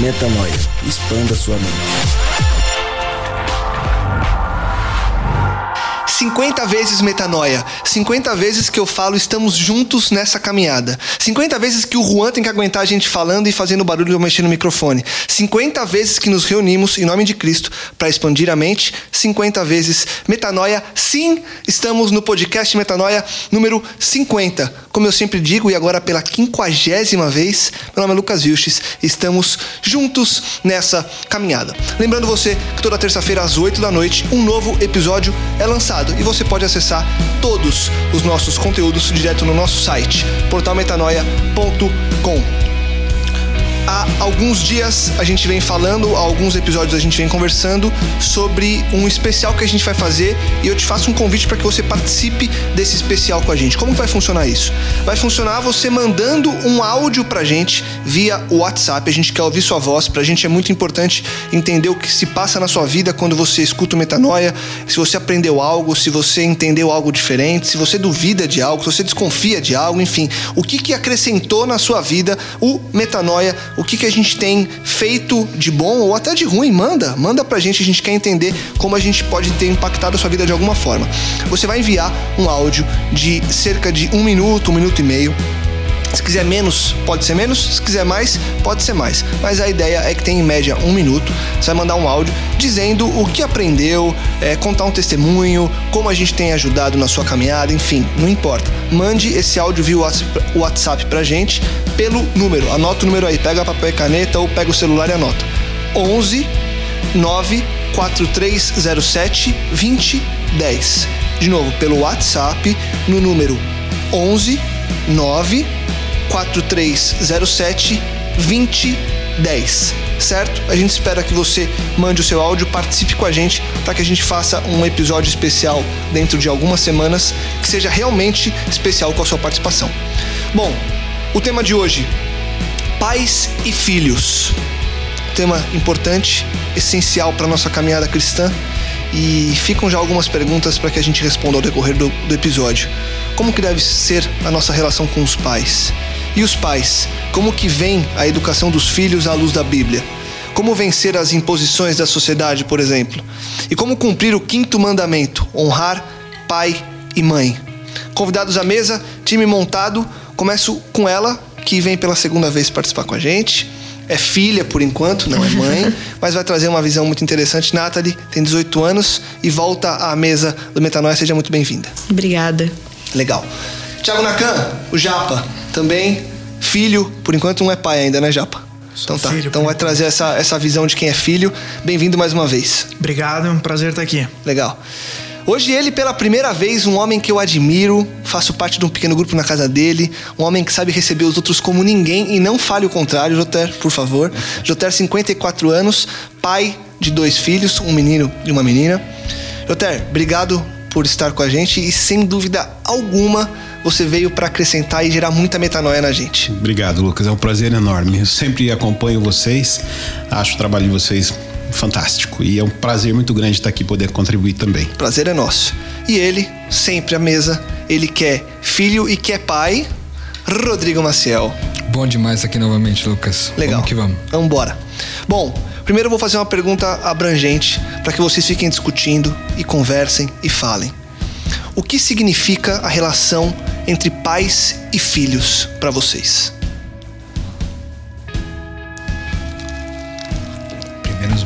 Metanoia. Expanda sua mente. 50 vezes metanoia. 50 vezes que eu falo estamos juntos nessa caminhada. 50 vezes que o Juan tem que aguentar a gente falando e fazendo barulho ou mexendo no microfone. 50 vezes que nos reunimos em nome de Cristo para expandir a mente. 50 vezes metanoia. Sim, estamos no podcast Metanoia número 50. Como eu sempre digo, e agora pela quinquagésima vez, meu nome é Lucas Vilches, estamos juntos nessa caminhada. Lembrando você que toda terça-feira às 8 da noite, um novo episódio é lançado e você pode acessar todos os nossos conteúdos direto no nosso site, portalmetanoia.com. Há alguns dias a gente vem falando, há alguns episódios a gente vem conversando sobre um especial que a gente vai fazer e eu te faço um convite para que você participe desse especial com a gente. Como vai funcionar isso? Vai funcionar você mandando um áudio pra gente via WhatsApp. A gente quer ouvir sua voz, pra gente é muito importante entender o que se passa na sua vida quando você escuta o Metanoia, se você aprendeu algo, se você entendeu algo diferente, se você duvida de algo, se você desconfia de algo, enfim, o que que acrescentou na sua vida o Metanoia que, que a gente tem feito de bom ou até de ruim, manda, manda pra gente, a gente quer entender como a gente pode ter impactado a sua vida de alguma forma. Você vai enviar um áudio de cerca de um minuto, um minuto e meio se quiser menos, pode ser menos. Se quiser mais, pode ser mais. Mas a ideia é que tem em média um minuto. Você vai mandar um áudio dizendo o que aprendeu, é, contar um testemunho, como a gente tem ajudado na sua caminhada, enfim, não importa. Mande esse áudio via WhatsApp pra gente pelo número. Anota o número aí, pega papel e caneta ou pega o celular e anota. 11 9 4307 2010. De novo, pelo WhatsApp no número 11 9 4307 2010, certo? A gente espera que você mande o seu áudio, participe com a gente para que a gente faça um episódio especial dentro de algumas semanas que seja realmente especial com a sua participação. Bom, o tema de hoje: pais e filhos. Tema importante, essencial para nossa caminhada cristã e ficam já algumas perguntas para que a gente responda ao decorrer do, do episódio. Como que deve ser a nossa relação com os pais? E os pais, como que vem a educação dos filhos à luz da Bíblia? Como vencer as imposições da sociedade, por exemplo? E como cumprir o quinto mandamento, honrar pai e mãe? Convidados à mesa, time montado. Começo com ela, que vem pela segunda vez participar com a gente. É filha por enquanto, não é mãe, mas vai trazer uma visão muito interessante. Nathalie tem 18 anos e volta à mesa do Metanoia. Seja muito bem-vinda. Obrigada. Legal. Tiago Nakan, o Japa, também filho, por enquanto não é pai ainda, né, Japa? Então tá. Filho, então vai trazer essa, essa visão de quem é filho. Bem-vindo mais uma vez. Obrigado, é um prazer estar aqui. Legal. Hoje ele, pela primeira vez, um homem que eu admiro, faço parte de um pequeno grupo na casa dele, um homem que sabe receber os outros como ninguém e não fale o contrário, Joter, por favor. Joter, 54 anos, pai de dois filhos, um menino e uma menina. Joter, obrigado por estar com a gente e sem dúvida alguma você veio para acrescentar e gerar muita metanoia na gente. Obrigado, Lucas. É um prazer enorme. Eu sempre acompanho vocês, acho o trabalho de vocês fantástico e é um prazer muito grande estar aqui poder contribuir também. Prazer é nosso. E ele, sempre à mesa, ele quer filho e quer pai, Rodrigo Maciel. Bom demais aqui novamente, Lucas. Legal. Vamos que vamos. Vamos embora. Bom, primeiro eu vou fazer uma pergunta abrangente para que vocês fiquem discutindo e conversem e falem. O que significa a relação entre pais e filhos para vocês?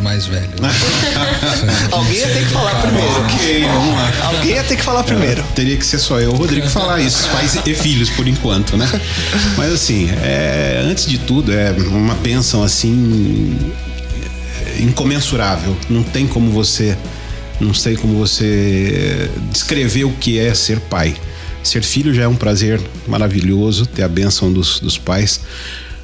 mais velho. Alguém ia ter que falar primeiro. Ok, vamos lá. Alguém ia ter que falar primeiro. Teria que ser só eu, o Rodrigo, falar isso, pais e filhos por enquanto, né? Mas assim, é, antes de tudo, é uma bênção assim incomensurável. Não tem como você, não sei como você descrever o que é ser pai. Ser filho já é um prazer maravilhoso, ter a bênção dos, dos pais.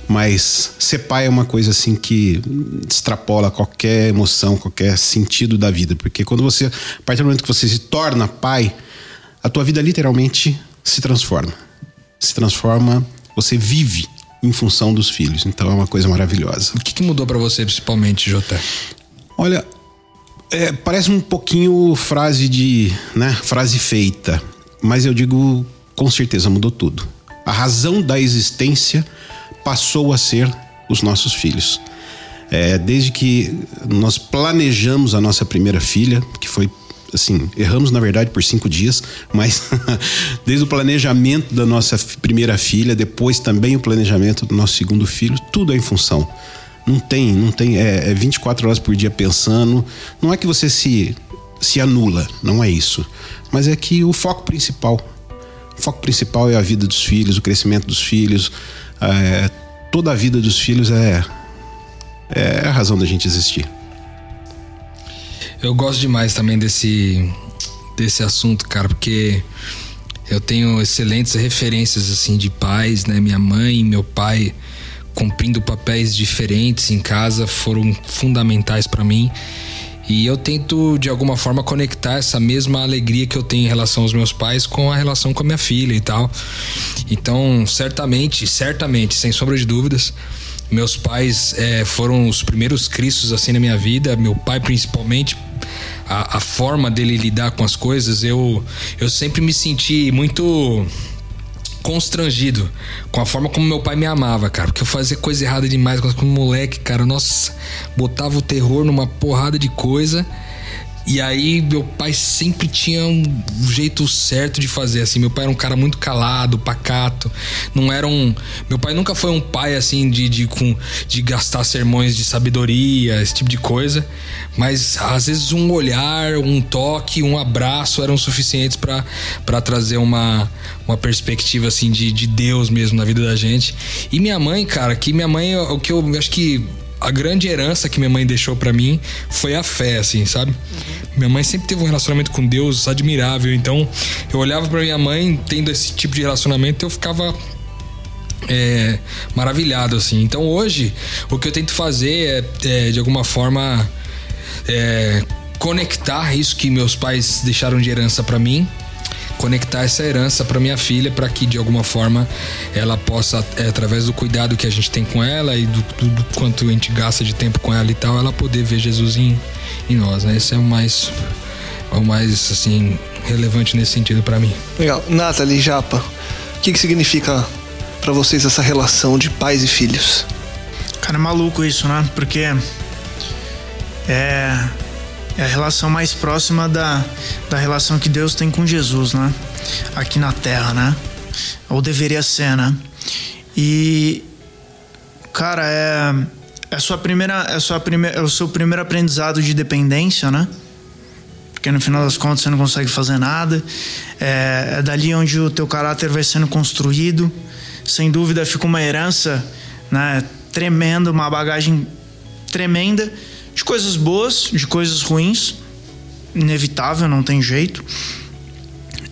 Mas ser pai é uma coisa assim que extrapola qualquer emoção, qualquer sentido da vida. Porque quando você, a partir do momento que você se torna pai, a tua vida literalmente se transforma. Se transforma, você vive em função dos filhos. Então é uma coisa maravilhosa. O que, que mudou para você principalmente, Jota? Olha, é, parece um pouquinho frase de, né, frase feita, mas eu digo com certeza mudou tudo. A razão da existência passou a ser os nossos filhos. É, desde que nós planejamos a nossa primeira filha, que foi assim, erramos na verdade por cinco dias, mas desde o planejamento da nossa primeira filha, depois também o planejamento do nosso segundo filho, tudo é em função. Não tem, não tem, é, é 24 horas por dia pensando. Não é que você se, se anula, não é isso. Mas é que o foco principal, o foco principal é a vida dos filhos, o crescimento dos filhos, é, toda a vida dos filhos é, é a razão da gente existir. Eu gosto demais também desse, desse assunto, cara, porque eu tenho excelentes referências assim de pais, né? Minha mãe meu pai cumprindo papéis diferentes em casa foram fundamentais para mim. E eu tento de alguma forma conectar essa mesma alegria que eu tenho em relação aos meus pais com a relação com a minha filha e tal. Então, certamente, certamente, sem sombra de dúvidas, meus pais é, foram os primeiros cristos assim na minha vida, meu pai principalmente a, a forma dele lidar com as coisas, eu, eu sempre me senti muito constrangido com a forma como meu pai me amava, cara. Porque eu fazia coisa errada demais como moleque, cara. Nossa, botava o terror numa porrada de coisa. E aí meu pai sempre tinha um jeito certo de fazer assim. Meu pai era um cara muito calado, pacato. Não era um, meu pai nunca foi um pai assim de de, com, de gastar sermões de sabedoria, esse tipo de coisa. Mas às vezes um olhar, um toque, um abraço eram suficientes para trazer uma, uma perspectiva assim de, de Deus mesmo na vida da gente. E minha mãe, cara, que minha mãe, o que eu acho que a grande herança que minha mãe deixou para mim foi a fé, assim, sabe? Uhum. Minha mãe sempre teve um relacionamento com Deus admirável, então eu olhava para minha mãe tendo esse tipo de relacionamento, eu ficava é, maravilhado, assim. Então hoje, o que eu tento fazer é, é de alguma forma, é, conectar isso que meus pais deixaram de herança para mim conectar essa herança para minha filha para que de alguma forma ela possa é, através do cuidado que a gente tem com ela e do, do, do, quanto a gente gasta de tempo com ela e tal ela poder ver Jesus em, em nós né? Esse é o mais é o mais assim relevante nesse sentido para mim. Legal. Nathalie Japa o que que significa para vocês essa relação de pais e filhos? Cara é maluco isso né? Porque é é a relação mais próxima da, da relação que Deus tem com Jesus, né? Aqui na Terra, né? Ou deveria ser, né? E cara, é é sua primeira é sua primeira é o seu primeiro aprendizado de dependência, né? Porque no final das contas você não consegue fazer nada. É, é dali onde o teu caráter vai sendo construído. Sem dúvida fica uma herança, né? Tremenda, uma bagagem tremenda de coisas boas, de coisas ruins, inevitável, não tem jeito.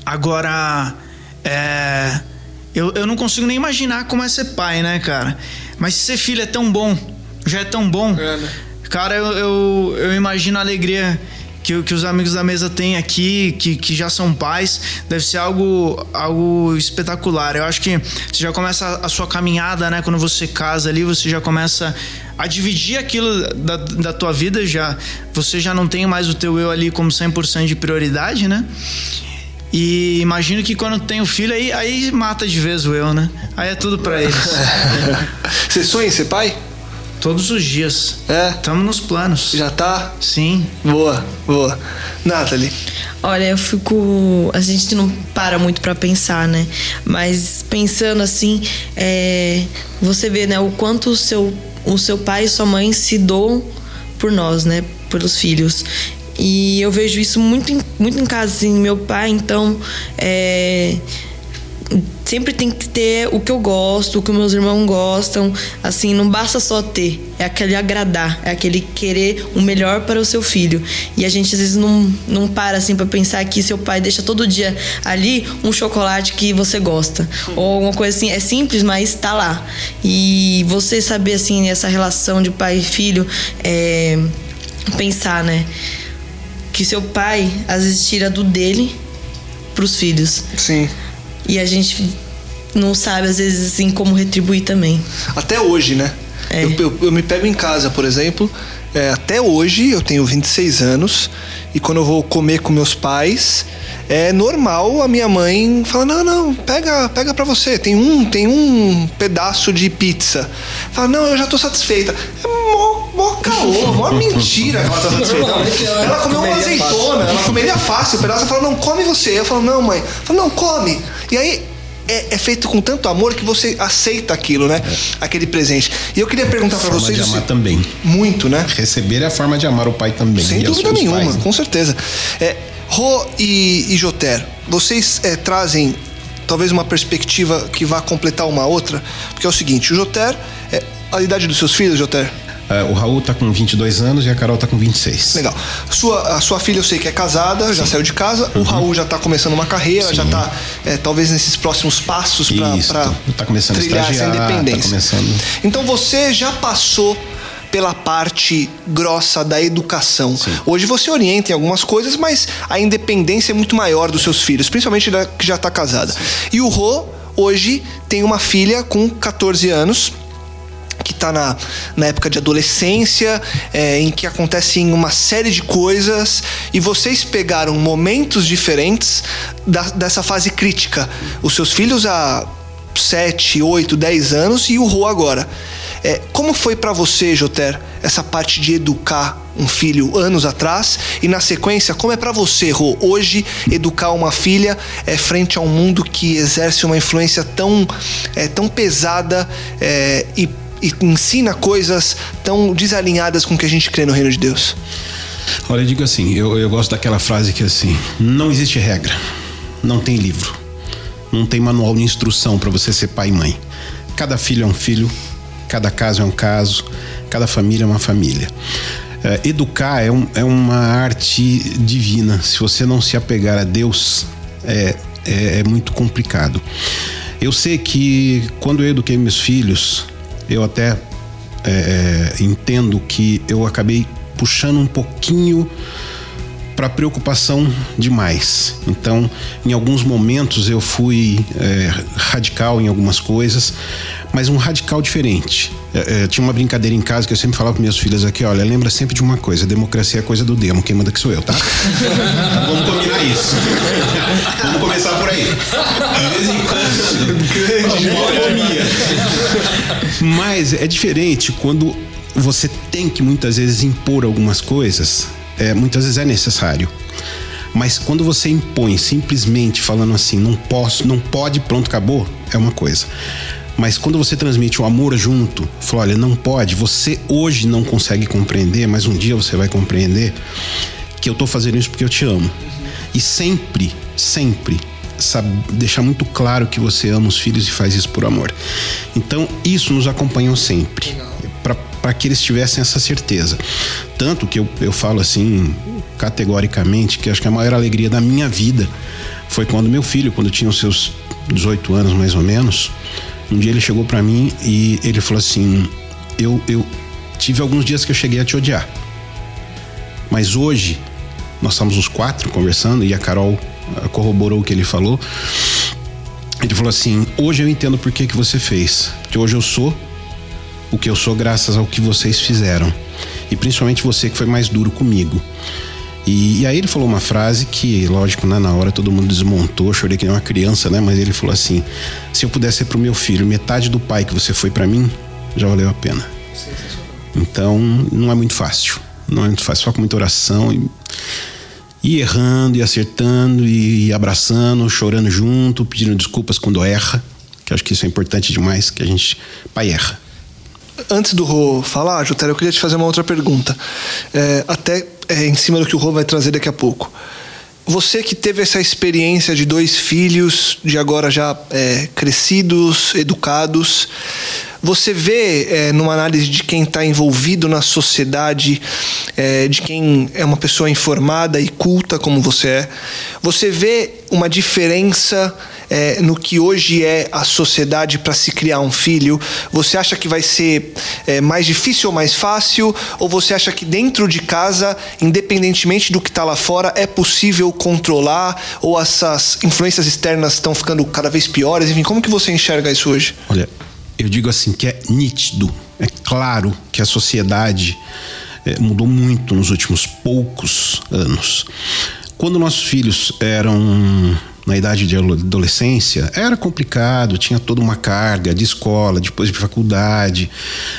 Agora, é, eu, eu não consigo nem imaginar como é ser pai, né, cara? Mas ser filho é tão bom, já é tão bom. É, né? Cara, eu, eu, eu imagino a alegria que, que os amigos da mesa têm aqui, que, que já são pais, deve ser algo, algo espetacular. Eu acho que você já começa a sua caminhada, né? Quando você casa ali, você já começa a dividir aquilo da, da tua vida, já você já não tem mais o teu eu ali como 100% de prioridade, né? E imagino que quando tem o filho, aí, aí mata de vez o eu, né? Aí é tudo para eles. Você sonha em ser pai? Todos os dias. É? Estamos nos planos. Já tá? Sim. Boa, boa. Nathalie. Olha, eu fico. A gente não para muito para pensar, né? Mas pensando assim, é... você vê, né, o quanto o seu, o seu pai e sua mãe se doam por nós, né? Pelos filhos. E eu vejo isso muito em, muito em casa, assim, meu pai, então, é, sempre tem que ter o que eu gosto, o que meus irmãos gostam. Assim, não basta só ter, é aquele agradar, é aquele querer o melhor para o seu filho. E a gente às vezes não, não para assim para pensar que seu pai deixa todo dia ali um chocolate que você gosta. Ou alguma coisa assim, é simples, mas tá lá. E você saber assim, essa relação de pai e filho, é, pensar, né? Que seu pai às vezes tira do dele pros filhos. Sim. E a gente não sabe, às vezes, assim, como retribuir também. Até hoje, né? É. Eu, eu- eu me pego em casa, por exemplo. é, até hoje, eu tenho 26 anos. E quando eu vou comer com meus pais, é normal a minha mãe falar: não, não, pega, pega pra você. Tem um, tem um pedaço de pizza. Fala, não, eu já tô satisfeita. É mó, mó caô, mó mentira que ela tá satisfeita. Ela comeu uma azeitona, ela comeria fácil o pedaço. Ela fala, não, come você. Eu falo, não, mãe. Fala, não, come. E aí é, é feito com tanto amor que você aceita aquilo, né? Aquele presente. E eu queria perguntar pra Forma vocês. de amar se- também. Muito, né? Receber é a forma de amar o pai também. Sem dúvida nenhuma, pais, né? com certeza. É, Rô e, e Joter, vocês é, trazem talvez uma perspectiva que vá completar uma outra? Porque é o seguinte, o Joter, é, a idade dos seus filhos, Joter? É, o Raul tá com 22 anos e a Carol tá com 26. Legal. Sua, a sua filha eu sei que é casada, já saiu de casa. Uhum. O Raul já tá começando uma carreira, já tá é, talvez nesses próximos passos Isso, pra tá começando a trilhar essa estagiar, tá independência. começando. Então você já passou pela parte grossa da educação. Hoje você orienta em algumas coisas, mas a independência é muito maior dos seus filhos, principalmente da que já está casada. E o Rô hoje tem uma filha com 14 anos que está na, na época de adolescência, é, em que acontecem uma série de coisas, e vocês pegaram momentos diferentes da- dessa fase crítica. Os seus filhos há 7, 8, 10 anos e o Rô agora. É, como foi para você, Joter, essa parte de educar um filho anos atrás e na sequência, como é para você, Rô, hoje educar uma filha é, frente a um mundo que exerce uma influência tão, é, tão pesada é, e, e ensina coisas tão desalinhadas com o que a gente crê no reino de Deus? Olha, eu digo assim, eu, eu gosto daquela frase que é assim, não existe regra, não tem livro, não tem manual de instrução para você ser pai e mãe. Cada filho é um filho, cada caso é um caso, cada família é uma família. É, educar é, um- é uma arte divina. Se você não se apegar a Deus, é, é, é muito complicado. Eu sei que quando eu eduquei meus filhos, eu até é, é, entendo que eu acabei puxando um pouquinho para preocupação demais. Então, em alguns momentos eu fui é, radical em algumas coisas, mas um radical diferente. É, é, tinha uma brincadeira em casa que eu sempre falava para minhas filhas aqui, olha, lembra sempre de uma coisa, democracia é coisa do demo, quem manda que sou eu, tá? Vamos combinar isso. vamos começar por aí. De vez em quando, autonomia. Mas é diferente quando você tem que muitas vezes impor algumas coisas, é, muitas vezes é necessário. Mas quando você impõe simplesmente falando assim, não posso, não pode, pronto, acabou, é uma coisa. Mas quando você transmite o amor junto, fala, olha, não pode, você hoje não consegue compreender, mas um dia você vai compreender que eu tô fazendo isso porque eu te amo. E sempre, sempre sabe, deixar muito claro que você ama os filhos e faz isso por amor. Então, isso nos acompanhou sempre. Para que eles tivessem essa certeza. Tanto que eu, eu falo assim, categoricamente, que acho que a maior alegria da minha vida foi quando meu filho, quando tinha os seus 18 anos mais ou menos, um dia ele chegou para mim e ele falou assim: eu, eu tive alguns dias que eu cheguei a te odiar. Mas hoje, nós estamos os quatro conversando e a Carol ah, corroborou o que ele falou. Ele falou assim: Hoje eu entendo por que, que você fez. Porque hoje eu sou o que eu sou graças ao que vocês fizeram. E principalmente você que foi mais duro comigo. E, e aí ele falou uma frase que, lógico, né, na hora todo mundo desmontou, chorei que nem uma criança, né? Mas ele falou assim: se eu pudesse ser pro meu filho metade do pai que você foi para mim, já valeu a pena. Então, não é muito fácil. Não é muito fácil, só com muita oração e, e errando e acertando e abraçando, chorando junto, pedindo desculpas quando erra, que acho que isso é importante demais, que a gente pai erra. Antes do Rô falar, Jutera, eu queria te fazer uma outra pergunta. É, até é, em cima do que o Rô vai trazer daqui a pouco. Você que teve essa experiência de dois filhos, de agora já é, crescidos, educados, você vê é, numa análise de quem está envolvido na sociedade, é, de quem é uma pessoa informada e culta como você é, você vê uma diferença é, no que hoje é a sociedade para se criar um filho? Você acha que vai ser é, mais difícil ou mais fácil? Ou você acha que dentro de casa, independentemente do que está lá fora, é possível controlar? Ou essas influências externas estão ficando cada vez piores? Enfim, como que você enxerga isso hoje? Olha, eu digo assim que é nítido, é claro que a sociedade é, mudou muito nos últimos poucos anos. Quando nossos filhos eram na idade de adolescência, era complicado, tinha toda uma carga de escola, depois de faculdade,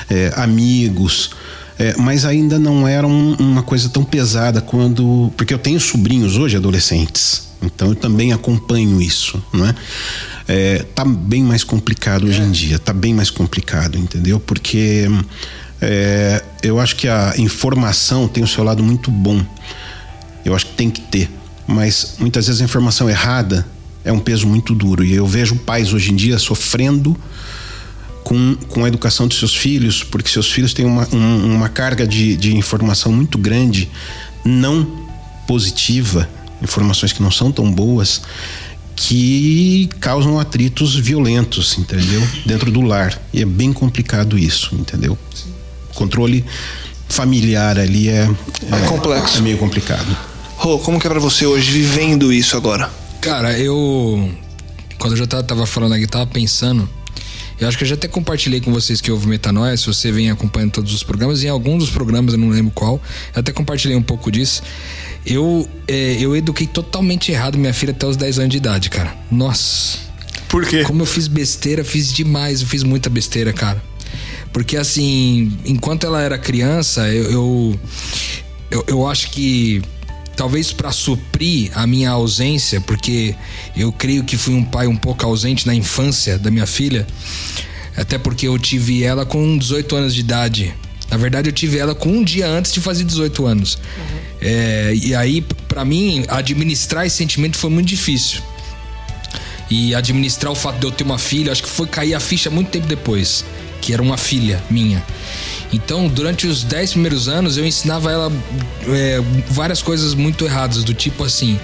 é, amigos. É, mas ainda não era um, uma coisa tão pesada quando. Porque eu tenho sobrinhos hoje adolescentes, então eu também acompanho isso, não é? é, tá bem mais complicado hoje em dia, tá bem mais complicado, entendeu? Porque é, eu acho que a informação tem o seu lado muito bom. Eu acho que tem que ter, mas muitas vezes a informação errada é um peso muito duro e eu vejo pais hoje em dia sofrendo com, com a educação de seus filhos, porque seus filhos têm uma, um, uma carga de, de informação muito grande, não positiva, informações que não são tão boas, que causam atritos violentos, entendeu? Dentro do lar. E é bem complicado isso, entendeu? Sim. Controle familiar ali é, é, é, complexo. É meio complicado. Rô, como que é pra você hoje vivendo isso agora? Cara, eu. Quando eu já tava falando aqui, tava pensando. Eu acho que eu já até compartilhei com vocês que houve Metanoia, se você vem acompanhando todos os programas, em algum dos programas, eu não lembro qual, eu até compartilhei um pouco disso. Eu, é, eu eduquei totalmente errado minha filha até os 10 anos de idade, cara. Nossa. Por quê? Como eu fiz besteira, fiz demais, eu fiz muita besteira, cara. Porque assim, enquanto ela era criança, eu, eu, eu, eu acho que talvez para suprir a minha ausência, porque eu creio que fui um pai um pouco ausente na infância da minha filha, até porque eu tive ela com 18 anos de idade. Na verdade, eu tive ela com um dia antes de fazer 18 anos. Uhum. É, e aí, para mim, administrar esse sentimento foi muito difícil. E administrar o fato de eu ter uma filha, acho que foi cair a ficha muito tempo depois, que era uma filha minha. Então, durante os 10 primeiros anos, eu ensinava ela é, várias coisas muito erradas, do tipo assim.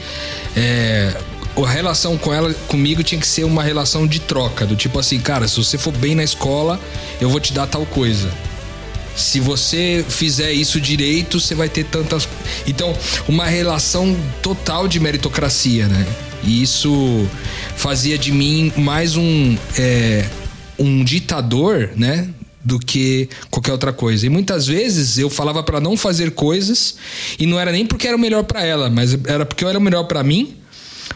É, a relação com ela, comigo, tinha que ser uma relação de troca, do tipo assim, cara, se você for bem na escola, eu vou te dar tal coisa se você fizer isso direito, você vai ter tantas. Então, uma relação total de meritocracia, né? E isso fazia de mim mais um, é, um ditador, né? Do que qualquer outra coisa. E muitas vezes eu falava para não fazer coisas e não era nem porque era o melhor para ela, mas era porque eu era o melhor para mim,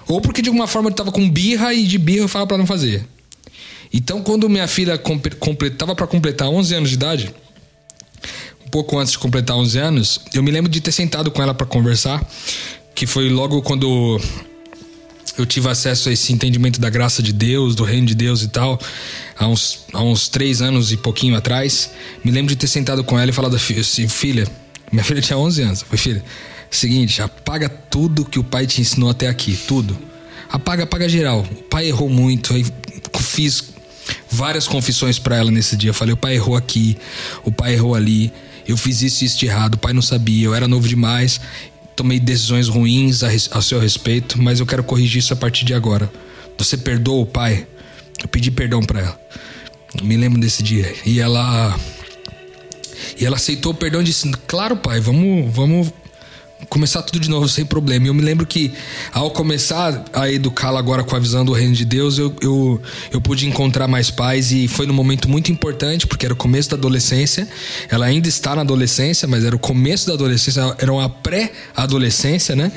ou porque de alguma forma eu tava com birra e de birra eu falava para não fazer. Então, quando minha filha completava para completar 11 anos de idade, pouco antes de completar 11 anos, eu me lembro de ter sentado com ela para conversar, que foi logo quando eu tive acesso a esse entendimento da graça de Deus, do reino de Deus e tal, há uns, há uns três anos e pouquinho atrás. Me lembro de ter sentado com ela e falado assim: filha, minha filha tinha 11 anos. Foi filha, seguinte, apaga tudo que o pai te ensinou até aqui, tudo. Apaga, apaga geral. O pai errou muito, aí fiz várias confissões para ela nesse dia. Falei: o pai errou aqui, o pai errou ali eu fiz isso e isso de errado, o pai não sabia, eu era novo demais, tomei decisões ruins a, a seu respeito, mas eu quero corrigir isso a partir de agora. Você perdoa o pai? Eu pedi perdão para ela. me lembro desse dia. E ela e ela aceitou o perdão e disse: "Claro, pai, vamos, vamos começar tudo de novo sem problema. E eu me lembro que ao começar a educá-la agora com a visão do reino de Deus, eu, eu, eu pude encontrar mais pais e foi num momento muito importante, porque era o começo da adolescência. Ela ainda está na adolescência, mas era o começo da adolescência, era uma pré-adolescência, né?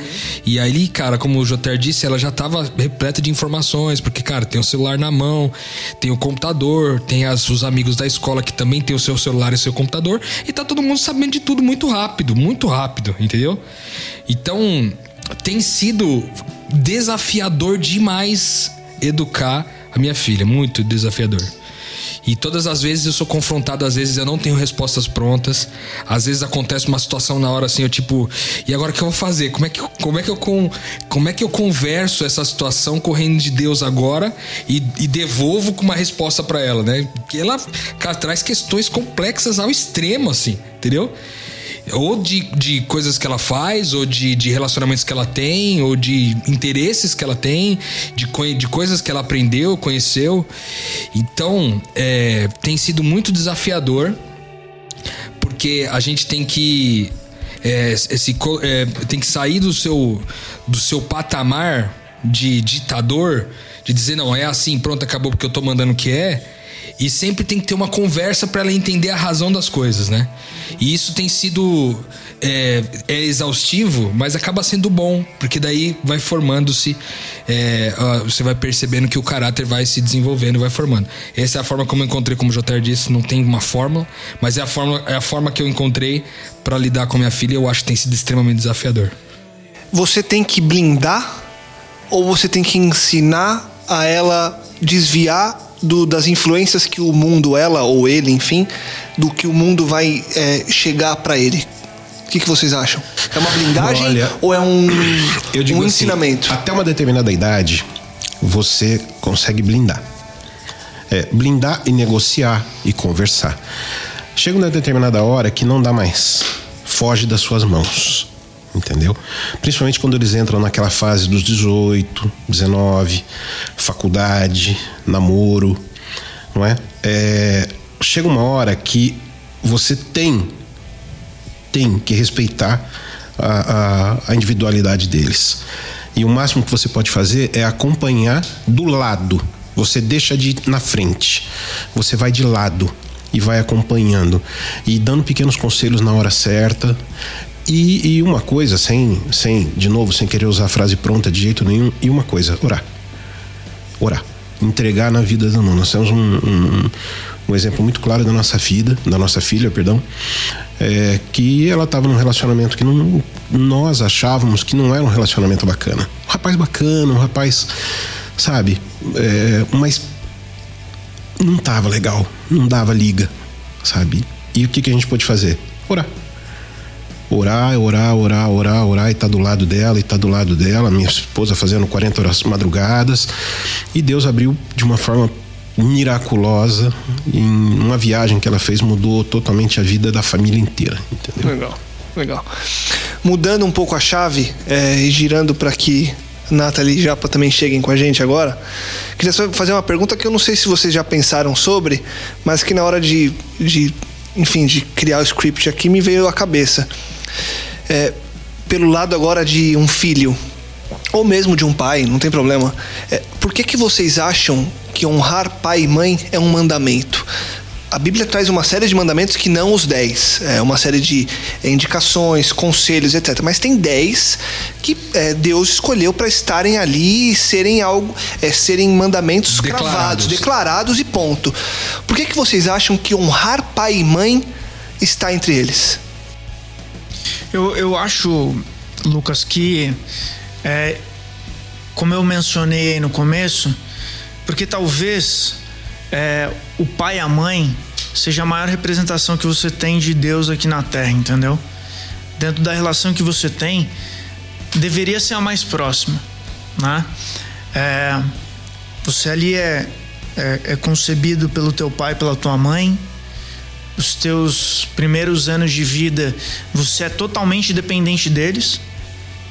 E aí, cara, como o Joter disse, ela já estava repleta de informações, porque, cara, tem o celular na mão, tem o computador, tem as, os amigos da escola que também tem o seu celular e o seu computador, e tá todo mundo sabendo de tudo muito rápido, muito rápido, entendeu? Então, tem sido desafiador demais educar a minha filha, muito desafiador. E todas as vezes eu sou confrontado, às vezes eu não tenho respostas prontas. Às vezes acontece uma situação na hora assim, eu tipo, e agora o que eu vou fazer? Como é que, como é que, eu, com, como é que eu converso essa situação com o reino de Deus agora e, e devolvo com uma resposta para ela, né? Porque ela cara, traz questões complexas ao extremo, assim, entendeu? Ou de, de coisas que ela faz, ou de, de relacionamentos que ela tem, ou de interesses que ela tem, de, de coisas que ela aprendeu, conheceu. Então, é, tem sido muito desafiador, porque a gente tem que. É, esse, é, tem que sair do seu, do seu patamar de ditador, de dizer, não, é assim, pronto, acabou porque eu tô mandando o que é e sempre tem que ter uma conversa para ela entender a razão das coisas, né? E isso tem sido é, é exaustivo, mas acaba sendo bom, porque daí vai formando-se, é, você vai percebendo que o caráter vai se desenvolvendo, vai formando. Essa é a forma como eu encontrei, como o JR disse, não tem uma fórmula, mas é a forma, é a forma que eu encontrei para lidar com minha filha. Eu acho que tem sido extremamente desafiador. Você tem que blindar ou você tem que ensinar a ela desviar do, das influências que o mundo, ela ou ele, enfim, do que o mundo vai é, chegar para ele. O que, que, vocês acham? É uma blindagem Olha, ou é um, um assim, ensinamento? Até uma determinada idade, você consegue blindar. É, blindar e negociar e conversar. Chega uma determinada hora que não dá mais. Foge das suas mãos entendeu? Principalmente quando eles entram naquela fase dos 18, 19, faculdade, namoro, não é? é chega uma hora que você tem tem que respeitar a, a, a individualidade deles. E o máximo que você pode fazer é acompanhar do lado. Você deixa de ir na frente. Você vai de lado e vai acompanhando e dando pequenos conselhos na hora certa e, e, uma coisa, sem, sem, de novo, sem querer usar a frase pronta de jeito nenhum, e uma coisa, orar. Orar. Entregar na vida do mundo. Nós temos um, um, um, exemplo muito claro da nossa vida, da nossa filha, perdão, é, que ela estava num relacionamento que não, nós achávamos que não era um relacionamento bacana. Um rapaz bacana, um rapaz, sabe, é, mas não tava legal, não dava liga, sabe? E o que, que a gente pôde fazer? Orar orar, orar, orar, orar, orar e tá do lado dela e tá do lado dela, minha esposa fazendo 40 horas madrugadas. E Deus abriu de uma forma miraculosa em uma viagem que ela fez mudou totalmente a vida da família inteira, entendeu? Legal, legal. Mudando um pouco a chave é, e girando para que Nathalie e Japa também cheguem com a gente agora. Queria só fazer uma pergunta que eu não sei se vocês já pensaram sobre, mas que na hora de, de enfim, de criar o script aqui me veio à cabeça é, pelo lado agora de um filho, ou mesmo de um pai, não tem problema. É, por que, que vocês acham que honrar pai e mãe é um mandamento? A Bíblia traz uma série de mandamentos que não os dez, é uma série de indicações, conselhos, etc. Mas tem dez que é, Deus escolheu para estarem ali e serem algo, é, serem mandamentos declarados. cravados, declarados e ponto. Por que, que vocês acham que honrar pai e mãe está entre eles? Eu, eu acho, Lucas, que é, como eu mencionei no começo, porque talvez é, o pai e a mãe seja a maior representação que você tem de Deus aqui na Terra, entendeu? Dentro da relação que você tem, deveria ser a mais próxima, né? É, você ali é, é, é concebido pelo teu pai, pela tua mãe, os teus primeiros anos de vida, você é totalmente dependente deles,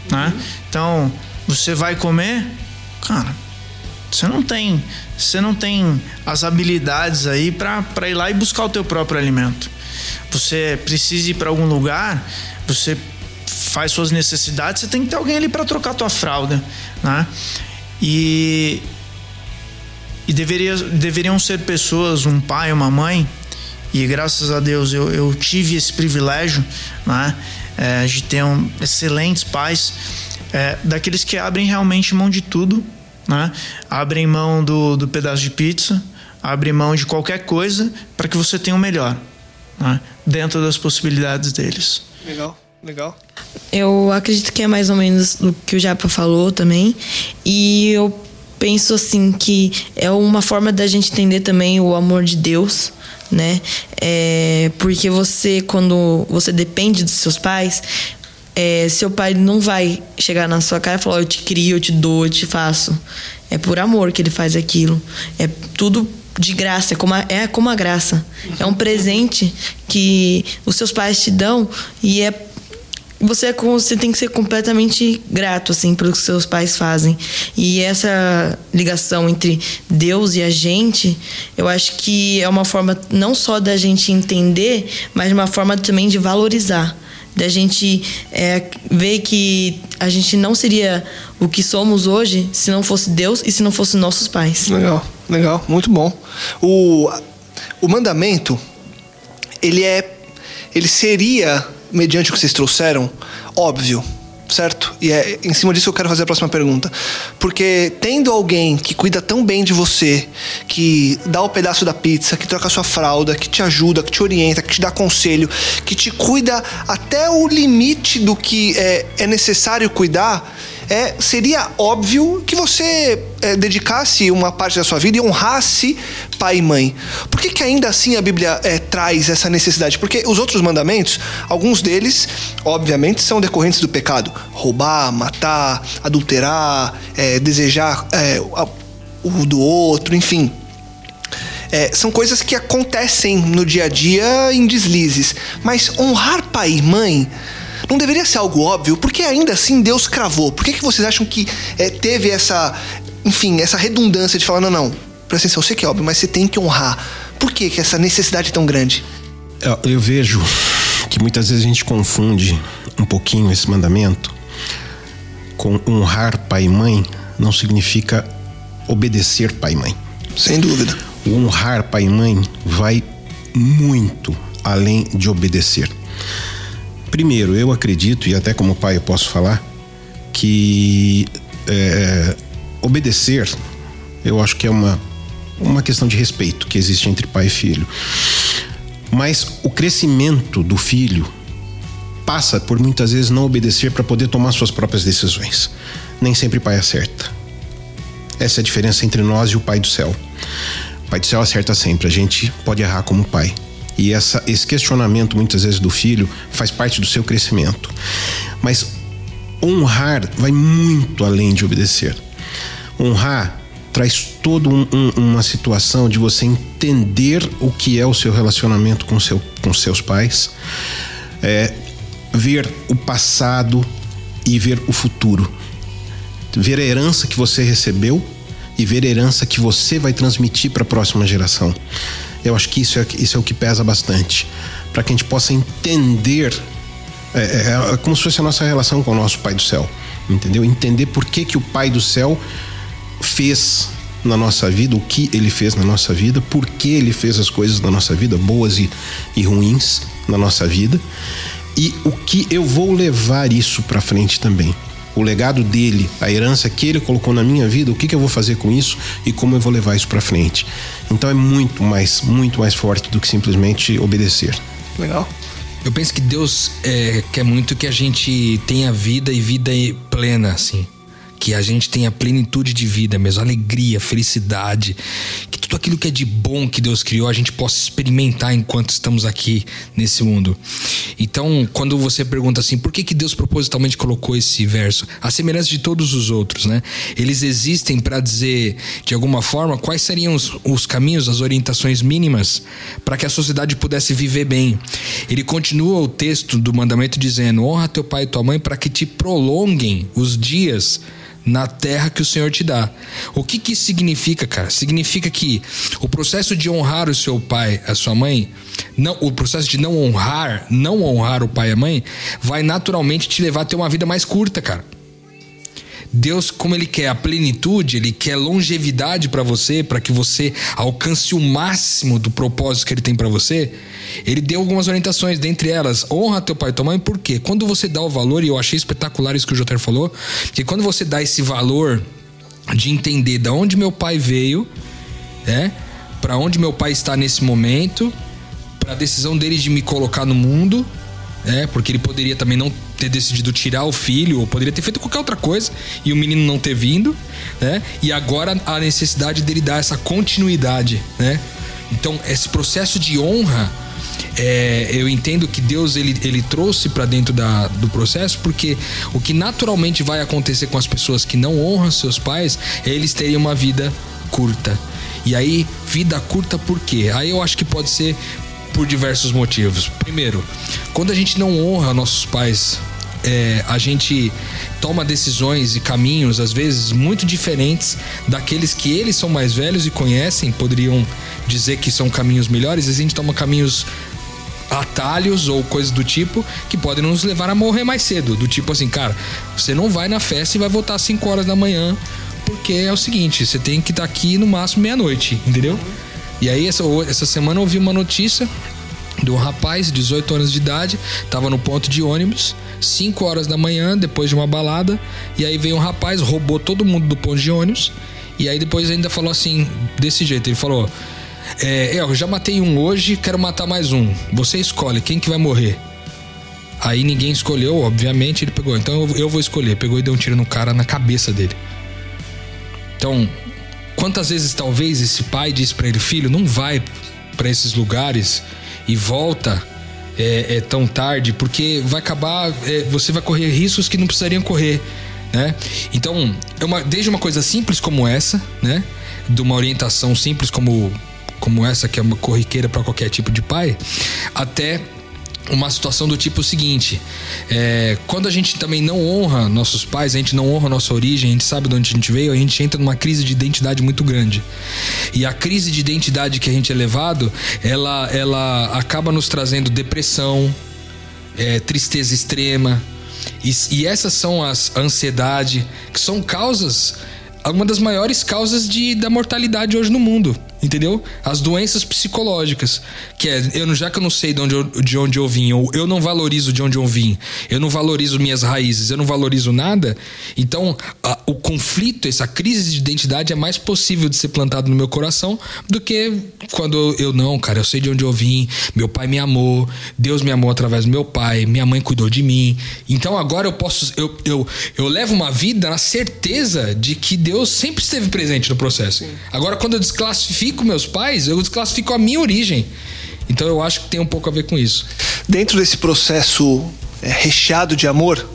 né? Então, você vai comer, cara, você não tem, você não tem as habilidades aí para ir lá e buscar o teu próprio alimento. Você precisa ir para algum lugar, você faz suas necessidades, você tem que ter alguém ali para trocar tua fralda, né? E e deveria, deveriam ser pessoas, um pai, uma mãe, e graças a Deus eu, eu tive esse privilégio né, é, de ter um, excelentes pais, é, daqueles que abrem realmente mão de tudo, né, abrem mão do, do pedaço de pizza, abrem mão de qualquer coisa para que você tenha o melhor, né, dentro das possibilidades deles. Legal, legal. Eu acredito que é mais ou menos o que o Japa falou também. E eu penso assim que é uma forma da gente entender também o amor de Deus, né? É, porque você, quando você depende dos seus pais, é, seu pai não vai chegar na sua cara e falar: Eu te crio, eu te dou, eu te faço. É por amor que ele faz aquilo. É tudo de graça, é como a, é como a graça. É um presente que os seus pais te dão e é você, é, você tem que ser completamente grato assim pelo que seus pais fazem e essa ligação entre Deus e a gente eu acho que é uma forma não só da gente entender mas uma forma também de valorizar da gente é, ver que a gente não seria o que somos hoje se não fosse Deus e se não fossem nossos pais. Legal, legal, muito bom. O, o mandamento, ele é. Ele seria, mediante o que vocês trouxeram, óbvio certo? E é em cima disso que eu quero fazer a próxima pergunta. Porque tendo alguém que cuida tão bem de você, que dá o pedaço da pizza, que troca a sua fralda, que te ajuda, que te orienta, que te dá conselho, que te cuida até o limite do que é, é necessário cuidar, é, seria óbvio que você é, dedicasse uma parte da sua vida e honrasse pai e mãe. Por que, que ainda assim a Bíblia é, traz essa necessidade? Porque os outros mandamentos, alguns deles, obviamente, são decorrentes do pecado: roubar, matar, adulterar, é, desejar é, o do outro, enfim. É, são coisas que acontecem no dia a dia em deslizes. Mas honrar pai e mãe não deveria ser algo óbvio? Porque ainda assim Deus cravou. Por que, que vocês acham que é, teve essa, enfim, essa redundância de falar, não, não, presta atenção, eu sei que é óbvio, mas você tem que honrar. Por que, que essa necessidade é tão grande? Eu, eu vejo que muitas vezes a gente confunde um pouquinho esse mandamento com honrar pai e mãe não significa obedecer pai e mãe. Sem dúvida. O honrar pai e mãe vai muito além de obedecer. Primeiro, eu acredito, e até como pai eu posso falar, que é, obedecer, eu acho que é uma, uma questão de respeito que existe entre pai e filho. Mas o crescimento do filho passa por muitas vezes não obedecer para poder tomar suas próprias decisões. Nem sempre o pai acerta. Essa é a diferença entre nós e o pai do céu. O pai do céu acerta sempre, a gente pode errar como pai. E essa, esse questionamento, muitas vezes, do filho faz parte do seu crescimento. Mas honrar vai muito além de obedecer. Honrar traz toda um, um, uma situação de você entender o que é o seu relacionamento com, seu, com seus pais, é, ver o passado e ver o futuro. Ver a herança que você recebeu e ver a herança que você vai transmitir para a próxima geração. Eu acho que isso é, isso é o que pesa bastante. Para que a gente possa entender. É, é, é, como se fosse a nossa relação com o nosso Pai do Céu. Entendeu? Entender por que, que o Pai do Céu fez na nossa vida, o que ele fez na nossa vida, por que ele fez as coisas na nossa vida, boas e, e ruins na nossa vida, e o que eu vou levar isso para frente também o legado dele, a herança que ele colocou na minha vida, o que, que eu vou fazer com isso e como eu vou levar isso para frente. Então é muito mais, muito mais forte do que simplesmente obedecer. Legal. Eu penso que Deus é, quer muito que a gente tenha vida e vida plena, assim que a gente tenha plenitude de vida mesmo, alegria, felicidade, que tudo aquilo que é de bom que Deus criou a gente possa experimentar enquanto estamos aqui nesse mundo. Então, quando você pergunta assim, por que, que Deus propositalmente colocou esse verso? A semelhança de todos os outros, né? Eles existem para dizer, de alguma forma, quais seriam os, os caminhos, as orientações mínimas para que a sociedade pudesse viver bem. Ele continua o texto do mandamento dizendo: honra teu pai e tua mãe para que te prolonguem os dias na terra que o Senhor te dá. O que, que isso significa, cara? Significa que o processo de honrar o seu pai, a sua mãe, não, o processo de não honrar, não honrar o pai e a mãe, vai naturalmente te levar a ter uma vida mais curta, cara. Deus, como ele quer a plenitude, ele quer longevidade para você, para que você alcance o máximo do propósito que ele tem para você. Ele deu algumas orientações, dentre elas, honra teu pai e tua mãe, por quê? Quando você dá o valor, e eu achei espetacular isso que o Joter falou, que quando você dá esse valor de entender de onde meu pai veio, né? Para onde meu pai está nesse momento, para a decisão dele de me colocar no mundo, né? Porque ele poderia também não ter decidido tirar o filho, ou poderia ter feito qualquer outra coisa, e o menino não ter vindo, né? E agora a necessidade dele dar essa continuidade, né? Então, esse processo de honra, é, eu entendo que Deus ele, ele trouxe para dentro da, do processo, porque o que naturalmente vai acontecer com as pessoas que não honram seus pais é eles terem uma vida curta. E aí, vida curta por quê? Aí eu acho que pode ser por diversos motivos. Primeiro, quando a gente não honra nossos pais, é, a gente toma decisões e caminhos, às vezes, muito diferentes daqueles que eles são mais velhos e conhecem, poderiam dizer que são caminhos melhores, a gente toma caminhos atalhos ou coisas do tipo que podem nos levar a morrer mais cedo. Do tipo assim, cara, você não vai na festa e vai voltar às 5 horas da manhã, porque é o seguinte, você tem que estar aqui no máximo meia-noite, entendeu? E aí, essa, essa semana eu ouvi uma notícia de um rapaz, 18 anos de idade, tava no ponto de ônibus, 5 horas da manhã, depois de uma balada, e aí veio um rapaz, roubou todo mundo do ponto de ônibus, e aí depois ainda falou assim, desse jeito, ele falou: é, eu já matei um hoje, quero matar mais um. Você escolhe quem que vai morrer. Aí ninguém escolheu, obviamente, ele pegou. Então eu vou escolher. Pegou e deu um tiro no cara na cabeça dele. Então, quantas vezes talvez esse pai diz para ele, filho, não vai para esses lugares e volta é, é, tão tarde, porque vai acabar, é, você vai correr riscos que não precisariam correr, né? Então, é uma, desde uma coisa simples como essa, né? De uma orientação simples como como essa, que é uma corriqueira para qualquer tipo de pai, até uma situação do tipo seguinte: é, quando a gente também não honra nossos pais, a gente não honra nossa origem, a gente sabe de onde a gente veio, a gente entra numa crise de identidade muito grande. E a crise de identidade que a gente é levado, ela, ela acaba nos trazendo depressão, é, tristeza extrema. E, e essas são as ansiedade, que são causas, uma das maiores causas de, da mortalidade hoje no mundo entendeu? As doenças psicológicas, que é, eu, já que eu não sei de onde eu, de onde eu vim, ou eu não valorizo de onde eu vim, eu não valorizo minhas raízes, eu não valorizo nada, então a, o conflito, essa crise de identidade é mais possível de ser plantado no meu coração do que quando eu, não, cara, eu sei de onde eu vim, meu pai me amou, Deus me amou através do meu pai, minha mãe cuidou de mim, então agora eu posso, eu, eu, eu levo uma vida na certeza de que Deus sempre esteve presente no processo. Agora, quando eu desclassifico desclassifico meus pais, eu desclassifico a minha origem. Então eu acho que tem um pouco a ver com isso. Dentro desse processo é, recheado de amor,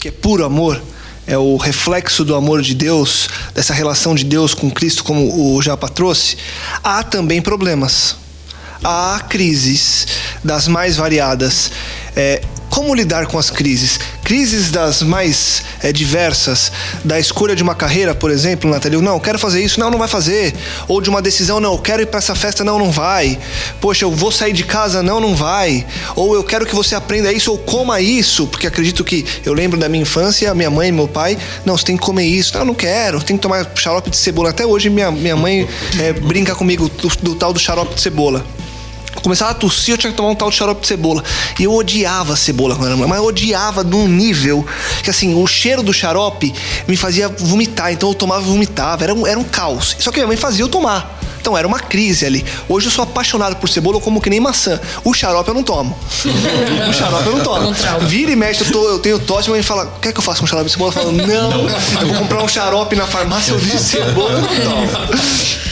que é puro amor, é o reflexo do amor de Deus, dessa relação de Deus com Cristo, como o Japa trouxe, há também problemas. Há crises das mais variadas. É, como lidar com as crises? Crises das mais é, diversas, da escolha de uma carreira, por exemplo, Nathalie, não, quero fazer isso, não, não vai fazer. Ou de uma decisão, não, quero ir para essa festa, não, não vai. Poxa, eu vou sair de casa, não, não vai. Ou eu quero que você aprenda isso ou coma isso, porque acredito que eu lembro da minha infância, minha mãe e meu pai, não, você tem que comer isso. Não, não quero, tem que tomar xarope de cebola. Até hoje minha, minha mãe é, brinca comigo do, do tal do xarope de cebola começava a tossir, eu tinha que tomar um tal de xarope de cebola. E eu odiava cebola quando era mulher, mas eu odiava num nível que assim, o cheiro do xarope me fazia vomitar, então eu tomava e vomitava, era um, era um caos. Só que minha mãe fazia eu tomar. Então era uma crise ali. Hoje eu sou apaixonado por cebola, eu como que nem maçã. O xarope eu não tomo. o xarope eu não tomo. Vira e mexe, eu, tô, eu tenho tosse, mas fala: quer que eu faça com xarope de cebola? Eu falo: não, eu vou comprar um xarope na farmácia, eu disse cebola, eu não tomo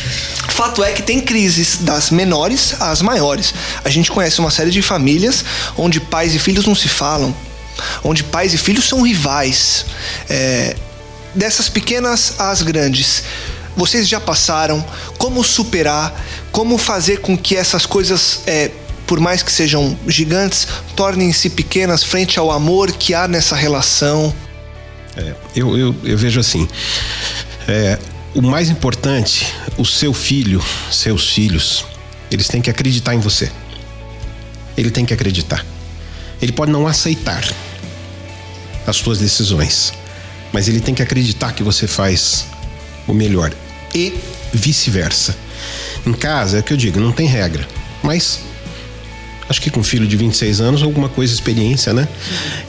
fato é que tem crises das menores às maiores. A gente conhece uma série de famílias onde pais e filhos não se falam, onde pais e filhos são rivais. É, dessas pequenas às grandes. Vocês já passaram? Como superar? Como fazer com que essas coisas, é, por mais que sejam gigantes, tornem-se pequenas frente ao amor que há nessa relação? É, eu, eu, eu vejo assim. É, o mais importante, o seu filho, seus filhos, eles têm que acreditar em você. Ele tem que acreditar. Ele pode não aceitar as suas decisões, mas ele tem que acreditar que você faz o melhor e vice-versa. Em casa é o que eu digo, não tem regra, mas acho que com um filho de 26 anos, alguma coisa, experiência, né?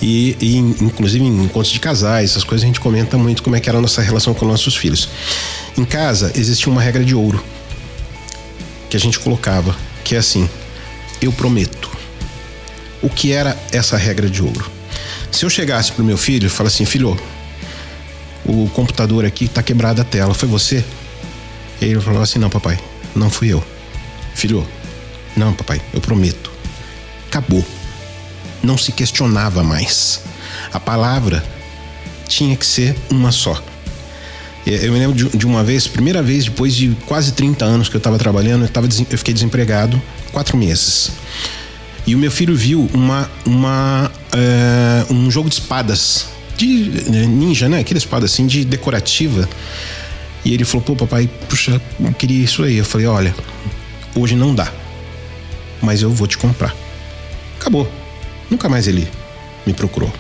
E, e, inclusive em encontros de casais, essas coisas a gente comenta muito como é que era a nossa relação com nossos filhos. Em casa existia uma regra de ouro que a gente colocava, que é assim: eu prometo. O que era essa regra de ouro? Se eu chegasse pro meu filho e falasse assim, filho, o computador aqui tá quebrado a tela, foi você? Ele falou assim, não, papai, não fui eu. Filho, não, papai, eu prometo. Acabou. Não se questionava mais. A palavra tinha que ser uma só. Eu me lembro de uma vez, primeira vez, depois de quase 30 anos que eu estava trabalhando, eu, tava, eu fiquei desempregado quatro meses. E o meu filho viu uma, uma, é, um jogo de espadas, de né, ninja, né? Aquela espada assim, de decorativa. E ele falou: pô, papai, puxa, eu queria isso aí. Eu falei: olha, hoje não dá, mas eu vou te comprar. Acabou. Nunca mais ele me procurou.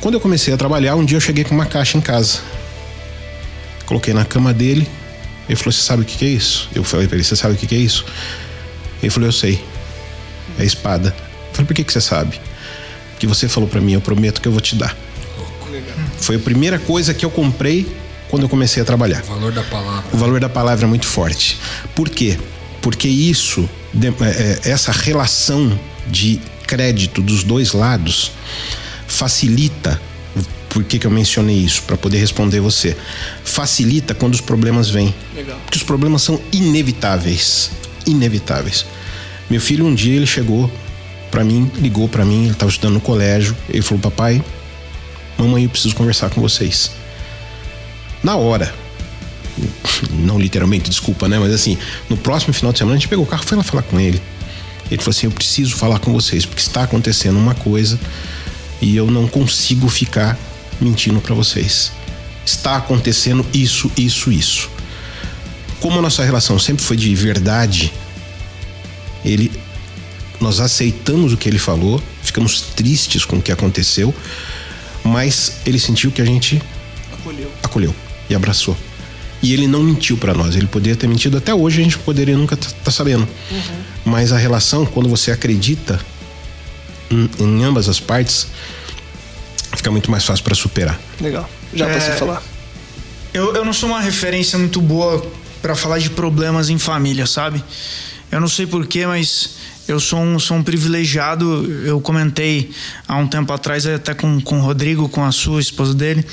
Quando eu comecei a trabalhar, um dia eu cheguei com uma caixa em casa. Coloquei na cama dele. Ele falou: Você sabe o que é isso? Eu falei para ele: Você sabe o que é isso? Ele falou: Eu sei. É espada. Eu falei: Por que, que você sabe? Que você falou para mim, eu prometo que eu vou te dar. Foi a primeira coisa que eu comprei quando eu comecei a trabalhar. O valor da palavra. O valor da palavra é muito forte. Por quê? Porque isso, é, é, essa relação de crédito dos dois lados, facilita. Por que, que eu mencionei isso? Para poder responder você. Facilita quando os problemas vêm. Legal. Porque os problemas são inevitáveis. Inevitáveis. Meu filho, um dia, ele chegou para mim, ligou para mim, ele estava estudando no colégio. Ele falou: Papai, mamãe, eu preciso conversar com vocês. Na hora, não literalmente, desculpa, né? Mas assim, no próximo final de semana a gente pegou o carro e foi lá falar com ele. Ele falou assim: Eu preciso falar com vocês, porque está acontecendo uma coisa e eu não consigo ficar mentindo para vocês. Está acontecendo isso, isso, isso. Como a nossa relação sempre foi de verdade, ele nós aceitamos o que ele falou, ficamos tristes com o que aconteceu, mas ele sentiu que a gente acolheu, acolheu e abraçou. E ele não mentiu para nós. Ele poderia ter mentido até hoje, a gente poderia nunca estar tá sabendo. Uhum. Mas a relação, quando você acredita em, em ambas as partes, fica muito mais fácil para superar. Legal. Já é, você falar. Eu, eu não sou uma referência muito boa para falar de problemas em família, sabe? Eu não sei porquê, mas eu sou um, sou um privilegiado. Eu comentei há um tempo atrás, até com, com o Rodrigo, com a sua esposa dele,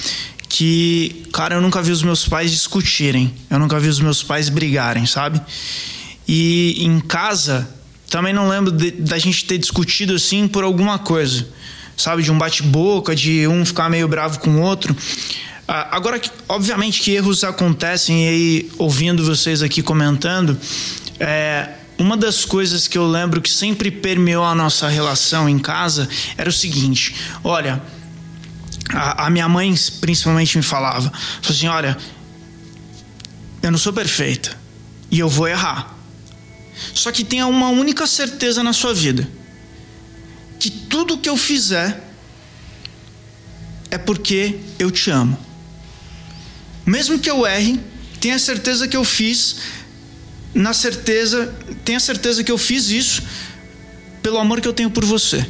que, cara, eu nunca vi os meus pais discutirem, eu nunca vi os meus pais brigarem, sabe? E em casa, também não lembro da gente ter discutido assim por alguma coisa, sabe? De um bate-boca, de um ficar meio bravo com o outro. Ah, agora, obviamente que erros acontecem, e aí, ouvindo vocês aqui comentando, é, uma das coisas que eu lembro que sempre permeou a nossa relação em casa era o seguinte: olha a, a minha mãe principalmente me falava, falou assim, olha, eu não sou perfeita e eu vou errar. Só que tenha uma única certeza na sua vida, que tudo que eu fizer é porque eu te amo. Mesmo que eu erre, tenha certeza que eu fiz, na certeza, tenha certeza que eu fiz isso pelo amor que eu tenho por você.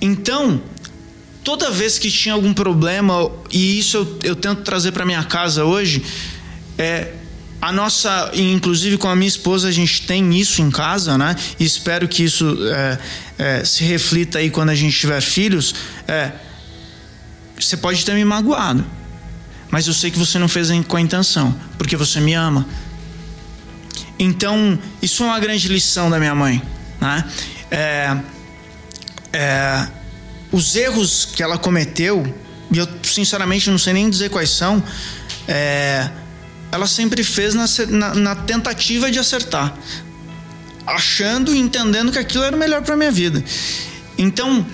Então, toda vez que tinha algum problema, e isso eu, eu tento trazer para minha casa hoje, é a nossa, inclusive com a minha esposa, a gente tem isso em casa, né? E espero que isso é, é, se reflita aí quando a gente tiver filhos. É, você pode ter me magoado, mas eu sei que você não fez com a intenção, porque você me ama. Então, isso é uma grande lição da minha mãe, né? É, é, os erros que ela cometeu, e eu sinceramente não sei nem dizer quais são, é, ela sempre fez na, na, na, tentativa de acertar, achando e entendendo que aquilo era o melhor para minha vida. Então,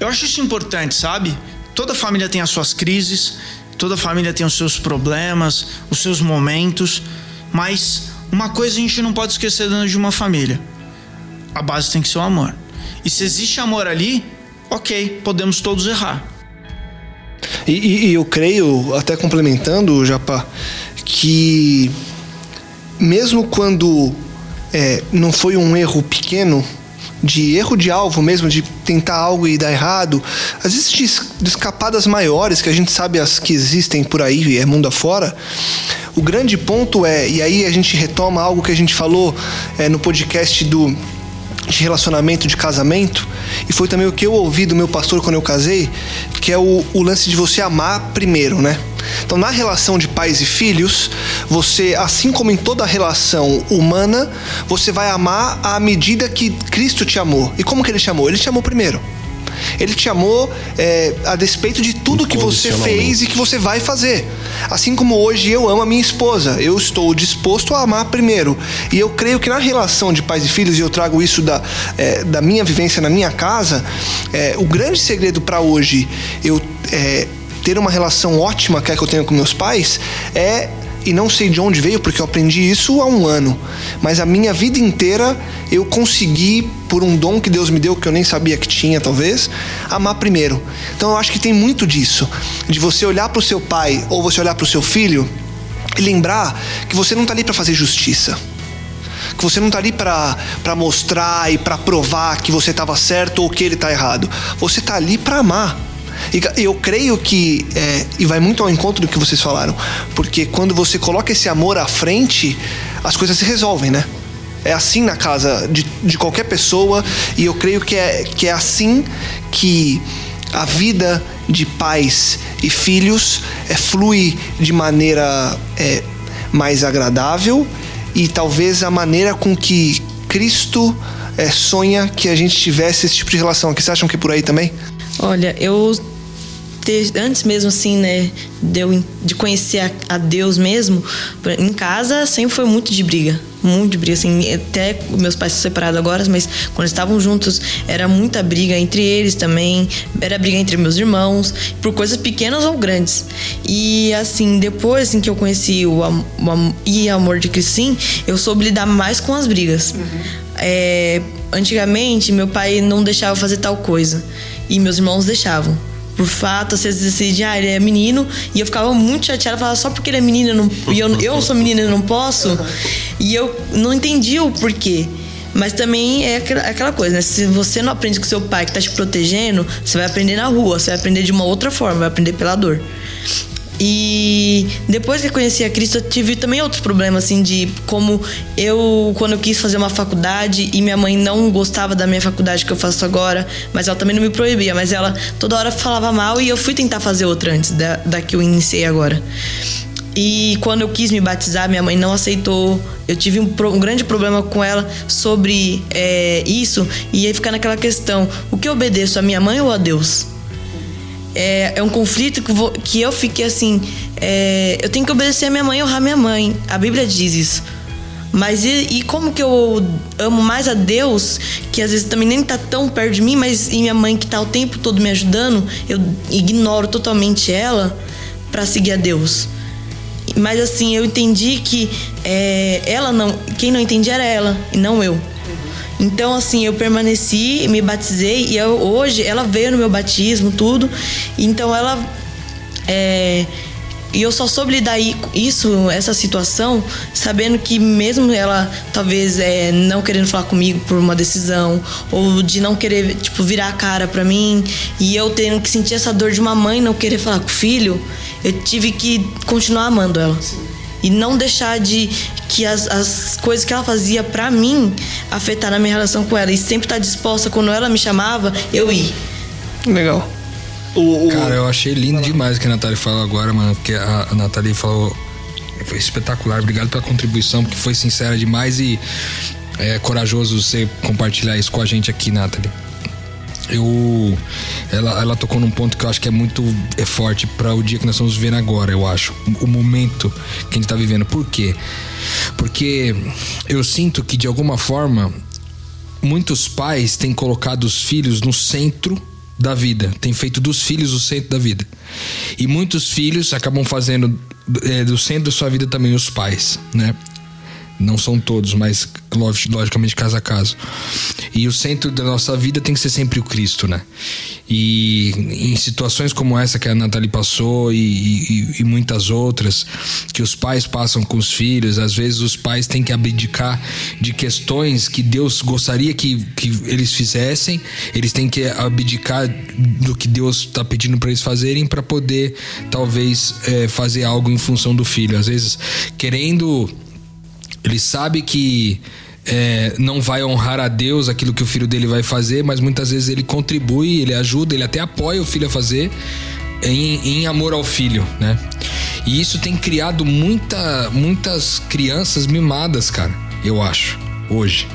eu acho isso importante, sabe? Toda família tem as suas crises, toda família tem os seus problemas, os seus momentos, mas uma coisa a gente não pode esquecer dentro de uma família: a base tem que ser o amor. E se existe amor ali, ok, podemos todos errar. E, e, e eu creio, até complementando, Japa, que mesmo quando é, não foi um erro pequeno, de erro de alvo mesmo, de tentar algo e dar errado, às vezes de, de escapadas maiores que a gente sabe as que existem por aí, é mundo afora. O grande ponto é, e aí a gente retoma algo que a gente falou é, no podcast do de relacionamento, de casamento, e foi também o que eu ouvi do meu pastor quando eu casei, que é o, o lance de você amar primeiro, né? Então, na relação de pais e filhos, você, assim como em toda relação humana, você vai amar à medida que Cristo te amou. E como que ele te amou? Ele te amou primeiro. Ele te amou é, a despeito de tudo que você fez e que você vai fazer. Assim como hoje eu amo a minha esposa, eu estou disposto a amar primeiro. E eu creio que na relação de pais e filhos, e eu trago isso da, é, da minha vivência na minha casa, é, o grande segredo para hoje eu é, ter uma relação ótima que é que eu tenho com meus pais é e não sei de onde veio, porque eu aprendi isso há um ano. Mas a minha vida inteira eu consegui, por um dom que Deus me deu, que eu nem sabia que tinha, talvez, amar primeiro. Então eu acho que tem muito disso. De você olhar para o seu pai ou você olhar para o seu filho e lembrar que você não está ali para fazer justiça que você não está ali para mostrar e para provar que você estava certo ou que ele está errado. Você está ali para amar. E eu creio que, é, e vai muito ao encontro do que vocês falaram, porque quando você coloca esse amor à frente, as coisas se resolvem, né? É assim na casa de, de qualquer pessoa, e eu creio que é, que é assim que a vida de pais e filhos é, flui de maneira é, mais agradável e talvez a maneira com que Cristo é, sonha que a gente tivesse esse tipo de relação. Aqui, vocês acham que é por aí também? Olha, eu ter, antes mesmo assim, né, de, eu, de conhecer a, a, Deus mesmo, em casa sempre foi muito de briga. Muito de briga, assim, até meus pais são separados agora, mas quando estavam juntos era muita briga entre eles também, era briga entre meus irmãos, por coisas pequenas ou grandes. E assim, depois assim, que eu conheci o, o e amor de Cristo, sim, eu soube lidar mais com as brigas. Uhum. É, antigamente, meu pai não deixava fazer tal coisa e meus irmãos deixavam por fato, às vezes decide, ah, ele é menino, e eu ficava muito chateada, falava, só porque ele é menino não, e eu, eu sou menina e não posso, e eu não entendi o porquê. Mas também é aquela coisa, né? Se você não aprende com seu pai que tá te protegendo, você vai aprender na rua, você vai aprender de uma outra forma, vai aprender pela dor. E depois que eu conheci a Cristo, eu tive também outros problemas, assim, de como eu, quando eu quis fazer uma faculdade e minha mãe não gostava da minha faculdade que eu faço agora, mas ela também não me proibia, mas ela toda hora falava mal e eu fui tentar fazer outra antes da, da que eu iniciei agora. E quando eu quis me batizar, minha mãe não aceitou. Eu tive um, um grande problema com ela sobre é, isso. E aí ficar naquela questão: o que eu obedeço, a minha mãe ou a Deus? É, é um conflito que, vou, que eu fiquei assim. É, eu tenho que obedecer a minha mãe e honrar minha mãe. A Bíblia diz isso. Mas e, e, como que eu amo mais a Deus, que às vezes também nem tá tão perto de mim, mas e minha mãe que tá o tempo todo me ajudando, eu ignoro totalmente ela para seguir a Deus. Mas assim, eu entendi que é, ela não. Quem não entendia era ela, e não eu. Então, assim, eu permaneci, me batizei e eu, hoje ela veio no meu batismo, tudo. Então, ela. É, e eu só soube lidar isso, essa situação, sabendo que mesmo ela talvez é, não querendo falar comigo por uma decisão, ou de não querer, tipo, virar a cara pra mim, e eu tendo que sentir essa dor de uma mãe não querer falar com o filho, eu tive que continuar amando ela. Sim e não deixar de que as, as coisas que ela fazia para mim afetar a minha relação com ela. E sempre estar tá disposta quando ela me chamava eu ir. Legal. O, o... cara eu achei lindo demais o que a Natália falou agora mano porque a, a Natália falou foi espetacular obrigado pela contribuição porque foi sincera demais e é corajoso você compartilhar isso com a gente aqui Natália eu ela, ela tocou num ponto que eu acho que é muito é forte para o dia que nós estamos vivendo agora, eu acho. O momento que a gente está vivendo. Por quê? Porque eu sinto que de alguma forma muitos pais têm colocado os filhos no centro da vida, têm feito dos filhos o centro da vida. E muitos filhos acabam fazendo é, do centro da sua vida também os pais, né? Não são todos, mas logicamente caso a caso. E o centro da nossa vida tem que ser sempre o Cristo, né? E em situações como essa que a Nathalie passou e, e, e, muitas outras que os pais passam com os filhos, às vezes os pais têm que abdicar de questões que Deus gostaria que, que eles fizessem, eles têm que abdicar do que Deus está pedindo para eles fazerem para poder talvez é, fazer algo em função do filho. Às vezes querendo ele sabe que é, não vai honrar a Deus aquilo que o filho dele vai fazer, mas muitas vezes ele contribui, ele ajuda, ele até apoia o filho a fazer em, em amor ao filho, né? E isso tem criado muita, muitas crianças mimadas, cara, eu acho, hoje.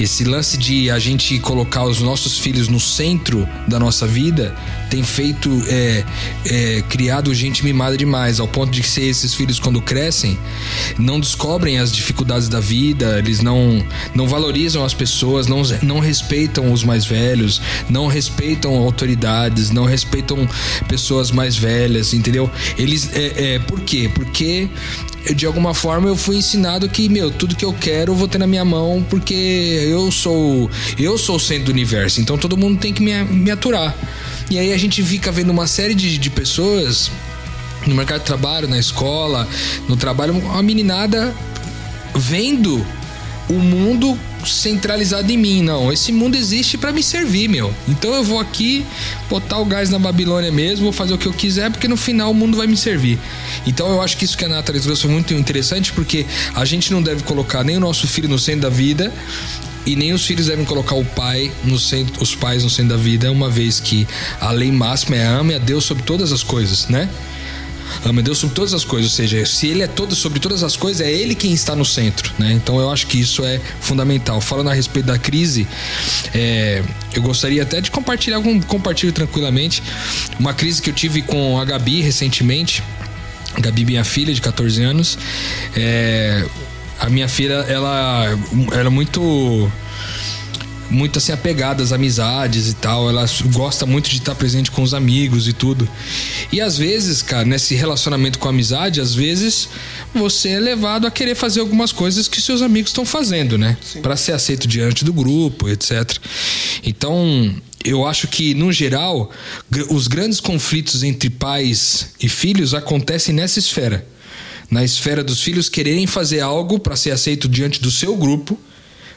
Esse lance de a gente colocar os nossos filhos no centro da nossa vida tem feito, é, é, criado gente mimada demais, ao ponto de ser esses filhos, quando crescem, não descobrem as dificuldades da vida, eles não, não valorizam as pessoas, não, não respeitam os mais velhos, não respeitam autoridades, não respeitam pessoas mais velhas, entendeu? Eles, é, é, por quê? Porque de alguma forma eu fui ensinado que, meu, tudo que eu quero eu vou ter na minha mão porque eu sou eu sou o centro do universo, então todo mundo tem que me, me aturar. E aí a gente fica vendo uma série de, de pessoas no mercado de trabalho, na escola, no trabalho, uma meninada vendo o mundo centralizado em mim. Não, esse mundo existe para me servir, meu. Então eu vou aqui botar o gás na Babilônia mesmo, vou fazer o que eu quiser, porque no final o mundo vai me servir. Então eu acho que isso que a Nathalie trouxe foi muito interessante, porque a gente não deve colocar nem o nosso filho no centro da vida. E nem os filhos devem colocar o pai no centro, os pais no centro da vida, uma vez que a lei máxima é ame a Deus sobre todas as coisas, né? Ame a Deus sobre todas as coisas, ou seja, se ele é todo sobre todas as coisas, é ele quem está no centro, né? Então eu acho que isso é fundamental. Falando a respeito da crise, é, eu gostaria até de compartilhar, compartilho tranquilamente, uma crise que eu tive com a Gabi recentemente. Gabi, minha filha de 14 anos. É, a minha filha, ela era muito muito assim apegada às amizades e tal. Ela gosta muito de estar presente com os amigos e tudo. E às vezes, cara, nesse relacionamento com a amizade, às vezes você é levado a querer fazer algumas coisas que seus amigos estão fazendo, né? Para ser aceito diante do grupo, etc. Então, eu acho que, no geral, os grandes conflitos entre pais e filhos acontecem nessa esfera na esfera dos filhos quererem fazer algo para ser aceito diante do seu grupo,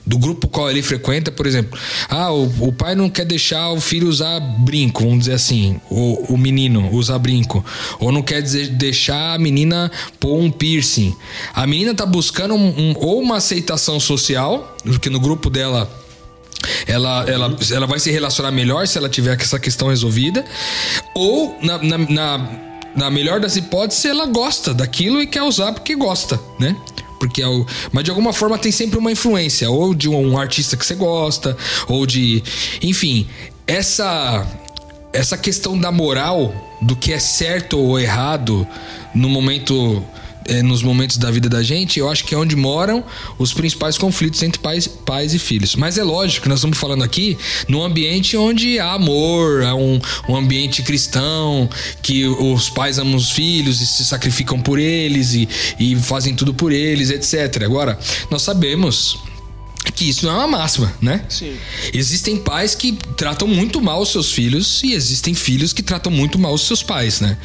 do grupo qual ele frequenta, por exemplo. Ah, o, o pai não quer deixar o filho usar brinco, vamos dizer assim, o, o menino usar brinco. Ou não quer dizer, deixar a menina pôr um piercing. A menina tá buscando um, um, ou uma aceitação social, porque no grupo dela ela, ela, ela vai se relacionar melhor se ela tiver essa questão resolvida. Ou na, na, na na melhor das hipóteses, ela gosta daquilo e quer usar porque gosta, né? Porque é o, mas de alguma forma tem sempre uma influência, ou de um artista que você gosta, ou de. Enfim, essa, essa questão da moral, do que é certo ou errado no momento é, nos momentos da vida da gente, eu acho que é onde moram os principais conflitos entre pais, pais e filhos. Mas é lógico que nós estamos falando aqui num ambiente onde há amor, há um, um ambiente cristão, que os pais amam os filhos e se sacrificam por eles e, e fazem tudo por eles, etc. Agora, nós sabemos que isso não é uma máxima, né? Sim. Existem pais que tratam muito mal os seus filhos e existem filhos que tratam muito mal os seus pais, né?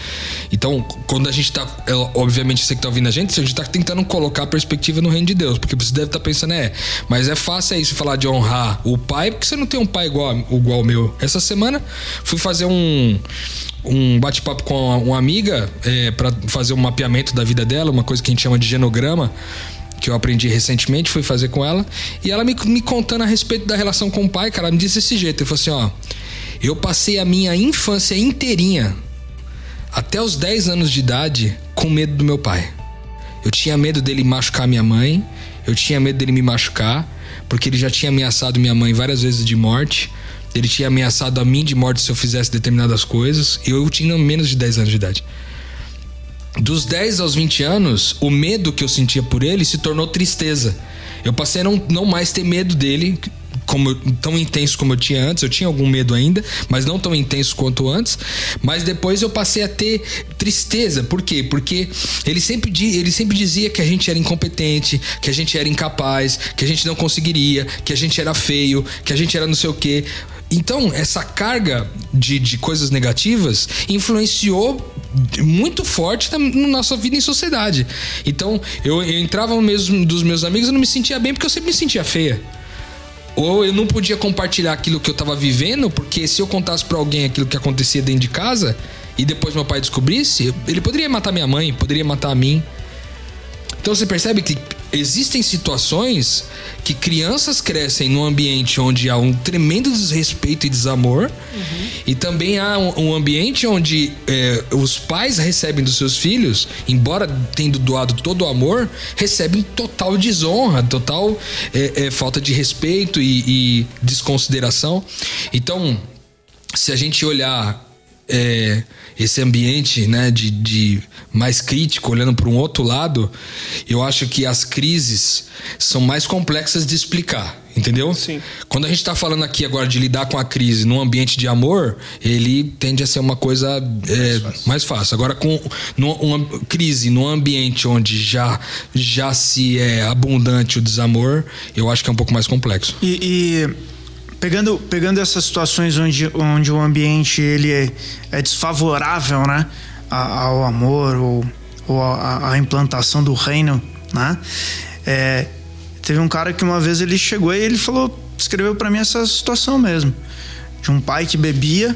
Então, quando a gente tá. É, obviamente, você que tá ouvindo a gente, a gente tá tentando colocar a perspectiva no reino de Deus. Porque você deve estar tá pensando, é, mas é fácil isso falar de honrar o pai, porque você não tem um pai igual, igual ao meu. Essa semana fui fazer um um bate-papo com uma amiga é, para fazer um mapeamento da vida dela, uma coisa que a gente chama de genograma que eu aprendi recentemente, fui fazer com ela. E ela me, me contando a respeito da relação com o pai, cara, ela me disse desse jeito. Ele falou assim: ó, eu passei a minha infância inteirinha, até os 10 anos de idade, com medo do meu pai. Eu tinha medo dele machucar minha mãe, eu tinha medo dele me machucar, porque ele já tinha ameaçado minha mãe várias vezes de morte. Ele tinha ameaçado a mim de morte se eu fizesse determinadas coisas. E eu tinha menos de 10 anos de idade dos 10 aos 20 anos, o medo que eu sentia por ele se tornou tristeza. Eu passei a não, não mais ter medo dele, como tão intenso como eu tinha antes. Eu tinha algum medo ainda, mas não tão intenso quanto antes. Mas depois eu passei a ter tristeza. Por quê? Porque ele sempre, ele sempre dizia que a gente era incompetente, que a gente era incapaz, que a gente não conseguiria, que a gente era feio, que a gente era não sei o quê. Então, essa carga de, de coisas negativas influenciou muito forte na, nossa vida em sociedade. Então, eu, eu entrava no mesmo dos meus amigos e não me sentia bem porque eu sempre me sentia feia. Ou eu não podia compartilhar aquilo que eu estava vivendo, porque se eu contasse para alguém aquilo que acontecia dentro de casa e depois meu pai descobrisse, ele poderia matar minha mãe, poderia matar a mim. Então você percebe que existem situações que crianças crescem num ambiente onde há um tremendo desrespeito e desamor, e também há um, um ambiente onde é, os pais recebem dos seus filhos, embora tendo doado todo o amor, recebem total desonra, total é, é, falta de respeito e, e desconsideração. Então, se a gente olhar é, esse ambiente né, de, de mais crítico, olhando para um outro lado, eu acho que as crises são mais complexas de explicar. Entendeu? Sim. Quando a gente está falando aqui agora de lidar com a crise num ambiente de amor, ele tende a ser uma coisa é, mais, fácil. mais, fácil. Agora, com uma crise num ambiente onde já, já se é abundante o desamor, eu acho que é um pouco mais complexo. E, e pegando, pegando essas situações onde, onde o ambiente ele é, é desfavorável, né, ao amor ou, ou a, implantação do reino, né? É, teve um cara que uma vez ele chegou e ele falou, escreveu para mim essa situação mesmo, de um pai que bebia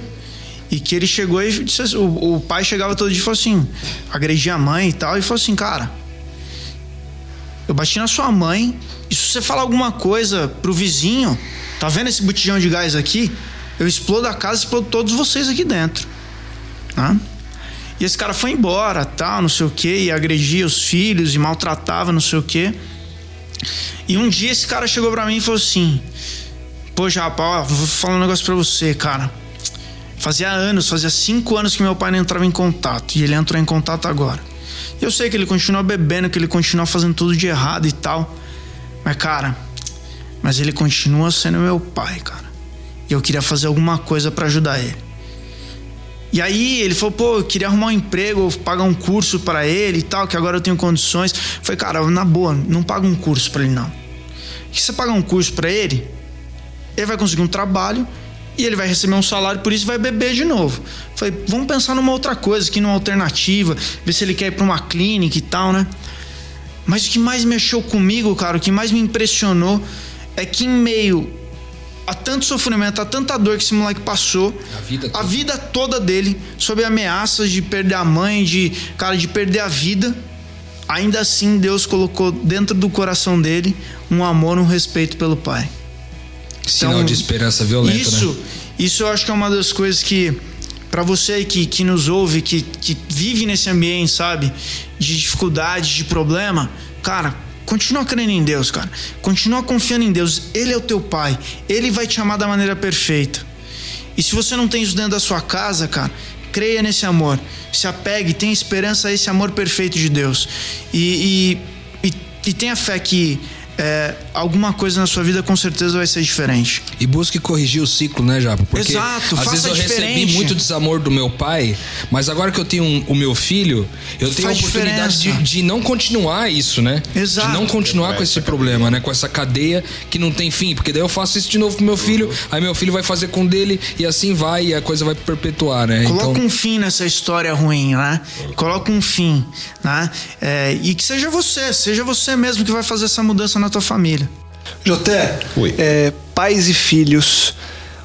e que ele chegou e disse, assim, o, o pai chegava todo dia e falou assim, agredia a mãe e tal e falou assim, cara, eu bati na sua mãe e se você falar alguma coisa pro vizinho Tá vendo esse botijão de gás aqui? Eu explodo a casa, explodo todos vocês aqui dentro. Né? E esse cara foi embora, tal, não sei o que, e agredia os filhos e maltratava, não sei o que. E um dia esse cara chegou para mim e falou assim: Pô, rapaz, vou falar um negócio pra você, cara. Fazia anos, fazia cinco anos que meu pai não entrava em contato. E ele entrou em contato agora. E eu sei que ele continua bebendo, que ele continua fazendo tudo de errado e tal. Mas, cara, mas ele continua sendo meu pai, cara. E eu queria fazer alguma coisa para ajudar ele. E aí ele falou, pô, eu queria arrumar um emprego, pagar um curso para ele e tal, que agora eu tenho condições. Eu falei, cara, na boa, não paga um curso para ele não. Que você pagar um curso para ele, ele vai conseguir um trabalho e ele vai receber um salário, por isso vai beber de novo. Eu falei, vamos pensar numa outra coisa, aqui numa alternativa, ver se ele quer ir para uma clínica e tal, né? Mas o que mais mexeu comigo, cara, o que mais me impressionou é que em meio a tanto sofrimento, a tanta dor que esse moleque passou, a vida toda, a vida toda dele, sob ameaças de perder a mãe, de cara de perder a vida, ainda assim Deus colocou dentro do coração dele um amor, um respeito pelo pai. Sinal então, de esperança violenta, isso, né? Isso eu acho que é uma das coisas que para você que, que nos ouve, que, que vive nesse ambiente, sabe, de dificuldade, de problema, cara, Continua crendo em Deus, cara. Continua confiando em Deus. Ele é o teu pai. Ele vai te amar da maneira perfeita. E se você não tem isso dentro da sua casa, cara, creia nesse amor. Se apegue, tenha esperança a esse amor perfeito de Deus. E, e, e, e tenha fé que é, alguma coisa na sua vida com certeza vai ser diferente. E busque corrigir o ciclo, né, Japa? Porque Exato, às vezes eu diferente. recebi muito desamor do meu pai, mas agora que eu tenho um, o meu filho, eu tenho Faz a oportunidade de, de, não continuar isso, né? Exato. De não continuar com esse problema, né? Com essa cadeia que não tem fim. Porque daí eu faço isso de novo pro meu filho, aí meu filho vai fazer com dele e assim vai e a coisa vai perpetuar, né? Coloca então... um fim nessa história ruim, né? Coloca um fim, né? É, e que seja você, seja você mesmo que vai fazer essa mudança na tua família. Joté, Oi. É, pais e filhos,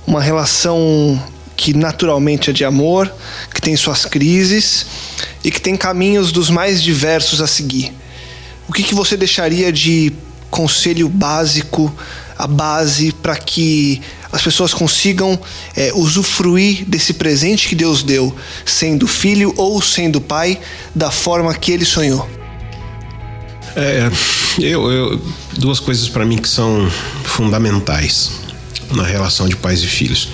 uma relação que naturalmente é de amor, que tem suas crises e que tem caminhos dos mais diversos a seguir. O que, que você deixaria de conselho básico, a base para que as pessoas consigam é, usufruir desse presente que Deus deu, sendo filho ou sendo pai, da forma que ele sonhou? É, eu, eu duas coisas para mim que são fundamentais na relação de pais e filhos.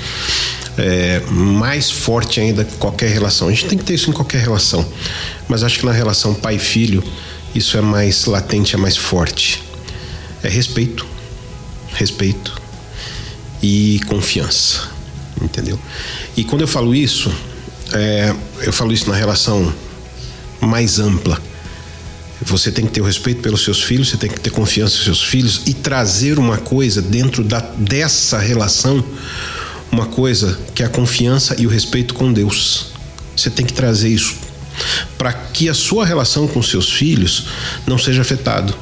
É, mais forte ainda que qualquer relação. A gente tem que ter isso em qualquer relação, mas acho que na relação pai filho isso é mais latente, é mais forte. É respeito, respeito e confiança, entendeu? E quando eu falo isso, é, eu falo isso na relação mais ampla você tem que ter o respeito pelos seus filhos, você tem que ter confiança nos seus filhos e trazer uma coisa dentro da, dessa relação, uma coisa que é a confiança e o respeito com Deus. Você tem que trazer isso para que a sua relação com seus filhos não seja afetado.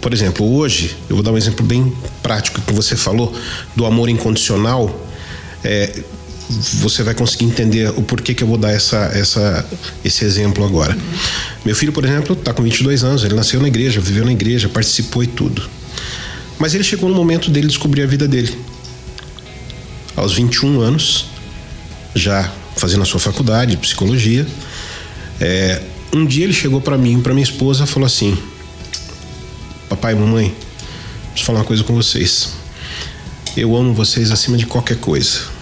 Por exemplo, hoje, eu vou dar um exemplo bem prático que você falou do amor incondicional. É, você vai conseguir entender o porquê que eu vou dar essa, essa, esse exemplo agora. Meu filho, por exemplo, está com 22 anos, ele nasceu na igreja, viveu na igreja, participou e tudo. Mas ele chegou no momento dele descobrir a vida dele. Aos 21 anos, já fazendo a sua faculdade de psicologia, é, um dia ele chegou para mim, para minha esposa, falou assim: Papai, mamãe, preciso falar uma coisa com vocês. Eu amo vocês acima de qualquer coisa.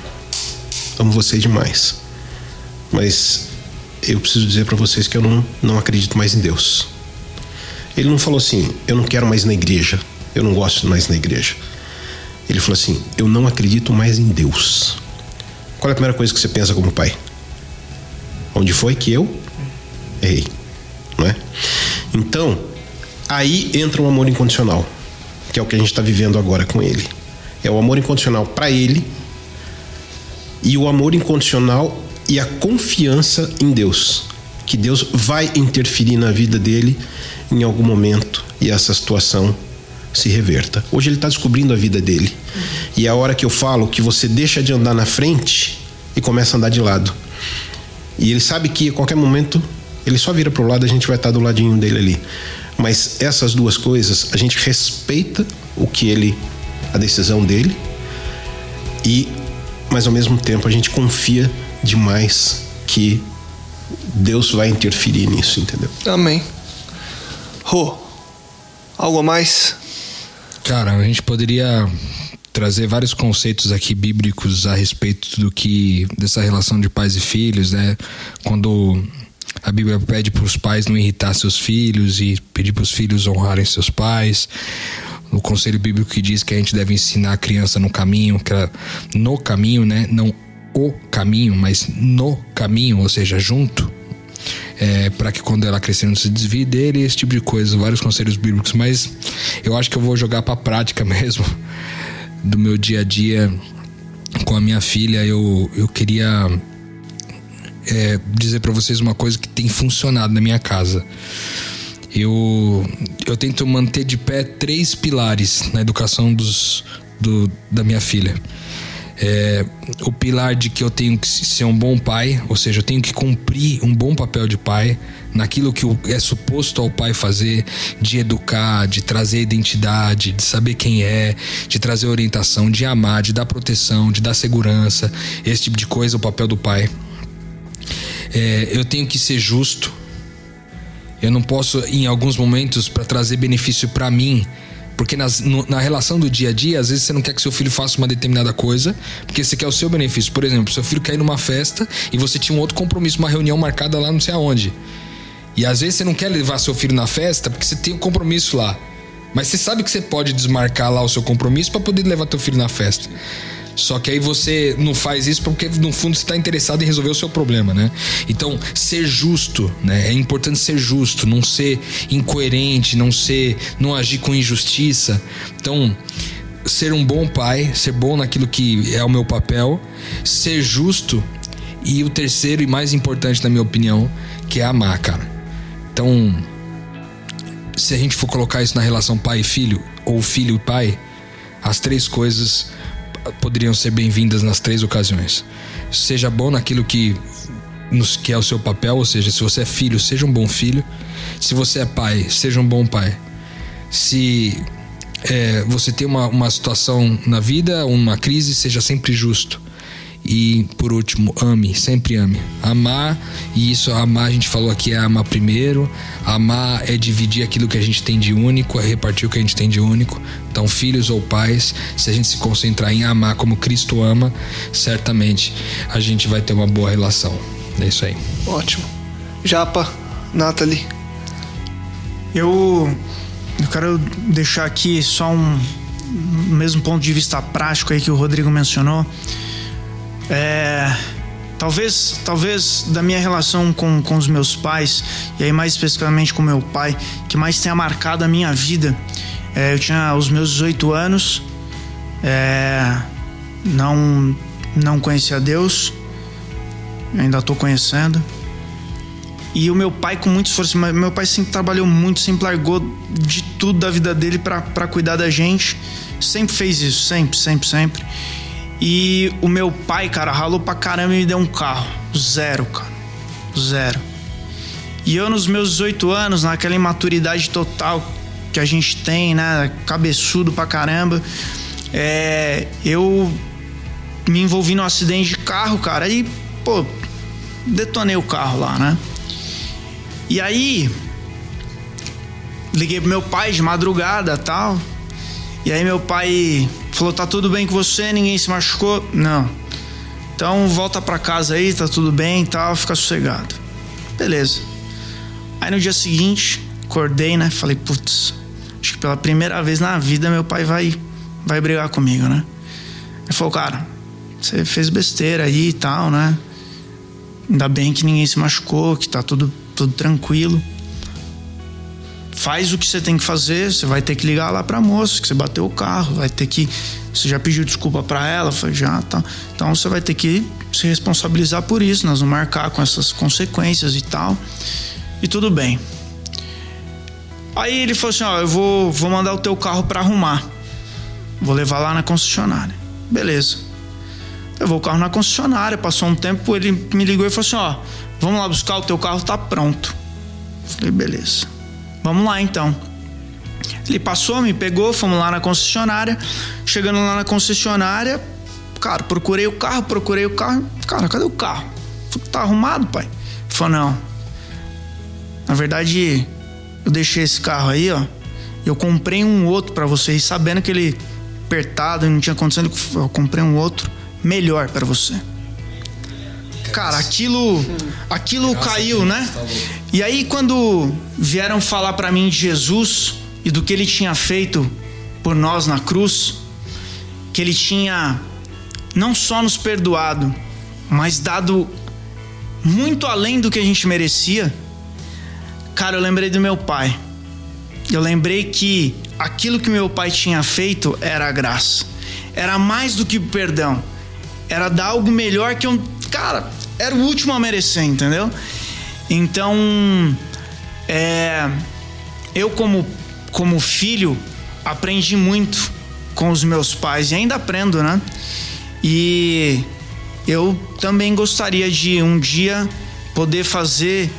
Amo vocês demais. Mas eu preciso dizer para vocês que eu não, não acredito mais em Deus. Ele não falou assim: Eu não quero mais na igreja. Eu não gosto mais na igreja. Ele falou assim: Eu não acredito mais em Deus. Qual é a primeira coisa que você pensa como pai? Onde foi que eu errei? Não é? Então, aí entra o amor incondicional, que é o que a gente está vivendo agora com ele. É o amor incondicional para ele e o amor incondicional e a confiança em Deus, que Deus vai interferir na vida dele em algum momento e essa situação se reverta. Hoje ele está descobrindo a vida dele. E é a hora que eu falo que você deixa de andar na frente e começa a andar de lado. E ele sabe que a qualquer momento ele só vira para o lado, a gente vai estar tá do ladinho dele ali. Mas essas duas coisas, a gente respeita o que ele, a decisão dele, e, mas ao mesmo tempo a gente confia demais que Deus vai interferir nisso, entendeu? Amém. Rô, algo a mais? Cara, a gente poderia trazer vários conceitos aqui bíblicos a respeito do que dessa relação de pais e filhos, né? Quando a Bíblia pede para os pais não irritar seus filhos e pedir para os filhos honrarem seus pais. O conselho bíblico que diz que a gente deve ensinar a criança no caminho, que ela, no caminho, né? Não o caminho, mas no caminho, ou seja, junto é, para que quando ela crescer não se desvie dele, esse tipo de coisa, vários conselhos bíblicos, mas eu acho que eu vou jogar para prática mesmo do meu dia a dia com a minha filha. Eu, eu queria é, dizer para vocês uma coisa que tem funcionado na minha casa. Eu, eu tento manter de pé três pilares na educação dos, do, da minha filha é, o pilar de que eu tenho que ser um bom pai, ou seja, eu tenho que cumprir um bom papel de pai naquilo que é suposto ao pai fazer, de educar, de trazer identidade, de saber quem é, de trazer orientação, de amar, de dar proteção, de dar segurança, esse tipo de coisa, o papel do pai. É, eu tenho que ser justo. Eu não posso, em alguns momentos, para trazer benefício para mim, porque nas, no, na relação do dia a dia, às vezes você não quer que seu filho faça uma determinada coisa, porque você quer o seu benefício. Por exemplo, seu filho cair numa festa e você tinha um outro compromisso, uma reunião marcada lá não sei aonde. E às vezes você não quer levar seu filho na festa porque você tem um compromisso lá. Mas você sabe que você pode desmarcar lá o seu compromisso para poder levar teu filho na festa. Só que aí você não faz isso porque no fundo você está interessado em resolver o seu problema, né? Então, ser justo, né? É importante ser justo, não ser incoerente, não ser, não agir com injustiça. Então, ser um bom pai, ser bom naquilo que é o meu papel, ser justo e o terceiro e mais importante na minha opinião, que é amar, cara. Então, se a gente for colocar isso na relação pai e filho ou filho e pai, as três coisas poderiam ser bem-vindas nas três ocasiões. Seja bom naquilo que, nos, que é o seu papel, ou seja, se você é filho, seja um bom filho. Se você é pai, seja um bom pai. Se é, você tem uma, uma situação na vida, uma crise, seja sempre justo. E por último, ame, sempre ame. Amar, e isso, amar, a gente falou aqui, é amar primeiro. Amar é dividir aquilo que a gente tem de único, é repartir o que a gente tem de único. Então, filhos ou pais, se a gente se concentrar em amar como Cristo ama, certamente a gente vai ter uma boa relação. É isso aí. Ótimo. Japa, Nathalie. Eu, eu quero deixar aqui só um mesmo ponto de vista prático aí que o Rodrigo mencionou. É, talvez, talvez da minha relação com, com os meus pais, e aí mais especificamente com meu pai, que mais tenha marcado a minha vida. É, eu tinha os meus 18 anos, é, não, não conhecia Deus, ainda estou conhecendo. E o meu pai, com muito esforço, meu pai sempre trabalhou muito, sempre largou de tudo da vida dele para cuidar da gente. Sempre fez isso, sempre, sempre, sempre. E o meu pai, cara, ralou pra caramba e me deu um carro. Zero, cara. Zero. E eu, nos meus 18 anos, naquela imaturidade total que a gente tem, né? Cabeçudo pra caramba. É, eu me envolvi num acidente de carro, cara. E, pô, detonei o carro lá, né? E aí, liguei pro meu pai de madrugada tal. E aí meu pai falou: tá tudo bem com você, ninguém se machucou? Não. Então volta pra casa aí, tá tudo bem tal, fica sossegado. Beleza. Aí no dia seguinte, acordei, né? Falei, putz, acho que pela primeira vez na vida meu pai vai, vai brigar comigo, né? Ele falou, cara, você fez besteira aí e tal, né? Ainda bem que ninguém se machucou, que tá tudo, tudo tranquilo. Faz o que você tem que fazer, você vai ter que ligar lá pra moça que você bateu o carro, vai ter que. Você já pediu desculpa para ela? Foi já, tá. Então você vai ter que se responsabilizar por isso, nós vamos marcar com essas consequências e tal. E tudo bem. Aí ele falou assim: Ó, eu vou, vou mandar o teu carro para arrumar. Vou levar lá na concessionária. Beleza. Levou o carro na concessionária, passou um tempo, ele me ligou e falou assim: Ó, vamos lá buscar, o teu carro tá pronto. Falei, beleza. Vamos lá então. Ele passou, me pegou, fomos lá na concessionária. Chegando lá na concessionária, cara, procurei o carro, procurei o carro. Cara, cadê o carro? Falei, tá arrumado, pai? Falou, não. Na verdade, eu deixei esse carro aí, ó. Eu comprei um outro para vocês, sabendo que ele apertado e não tinha condição, eu comprei um outro melhor para você. Cara, aquilo, aquilo caiu, né? E aí quando vieram falar para mim de Jesus e do que ele tinha feito por nós na cruz, que ele tinha não só nos perdoado, mas dado muito além do que a gente merecia. Cara, eu lembrei do meu pai. Eu lembrei que aquilo que meu pai tinha feito era a graça. Era mais do que perdão. Era dar algo melhor que eu. Cara, era o último a merecer, entendeu? Então, é, eu como, como filho aprendi muito com os meus pais e ainda aprendo, né? E eu também gostaria de um dia poder fazer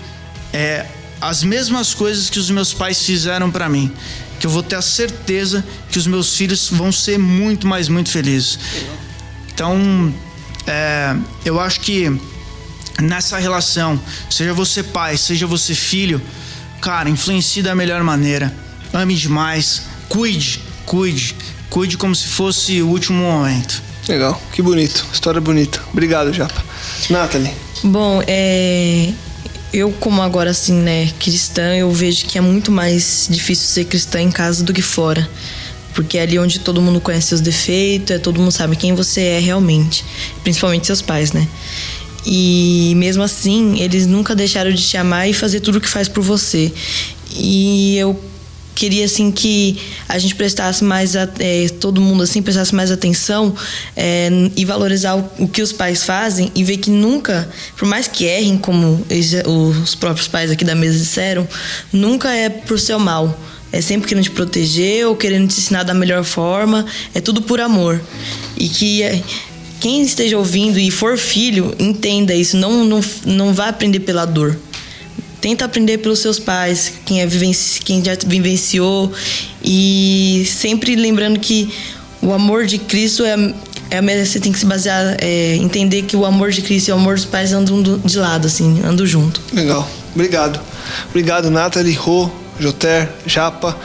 é, as mesmas coisas que os meus pais fizeram para mim. Que eu vou ter a certeza que os meus filhos vão ser muito, mais muito felizes. Então, é, eu acho que nessa relação, seja você pai, seja você filho, cara, influencie da melhor maneira. Ame demais, cuide, cuide, cuide como se fosse o último momento. Legal, que bonito, história bonita. Obrigado, Japa. Nathalie. Bom, é, eu como agora assim, né, cristã, eu vejo que é muito mais difícil ser cristã em casa do que fora. Porque é ali onde todo mundo conhece seus defeitos, é todo mundo sabe quem você é realmente, principalmente seus pais, né? E mesmo assim, eles nunca deixaram de te amar e fazer tudo o que faz por você. E eu queria assim que a gente prestasse mais é, todo mundo assim prestasse mais atenção é, e valorizar o, o, que os pais fazem e ver que nunca por mais que errem como eles, os próprios pais aqui da mesa disseram nunca é por seu mal é sempre querendo te proteger ou querendo te ensinar da melhor forma é tudo por amor e que é, quem esteja ouvindo e for filho, entenda isso. Não, não, não vá aprender pela dor. Tenta aprender pelos seus pais, quem, é vivenci, quem já vivenciou. E sempre lembrando que o amor de Cristo é, é você tem que se basear, é, entender que o amor de Cristo e o amor dos pais andam de lado, assim, andam junto. Legal. Obrigado. Obrigado, Nathalie, Rô, Joter, Japa.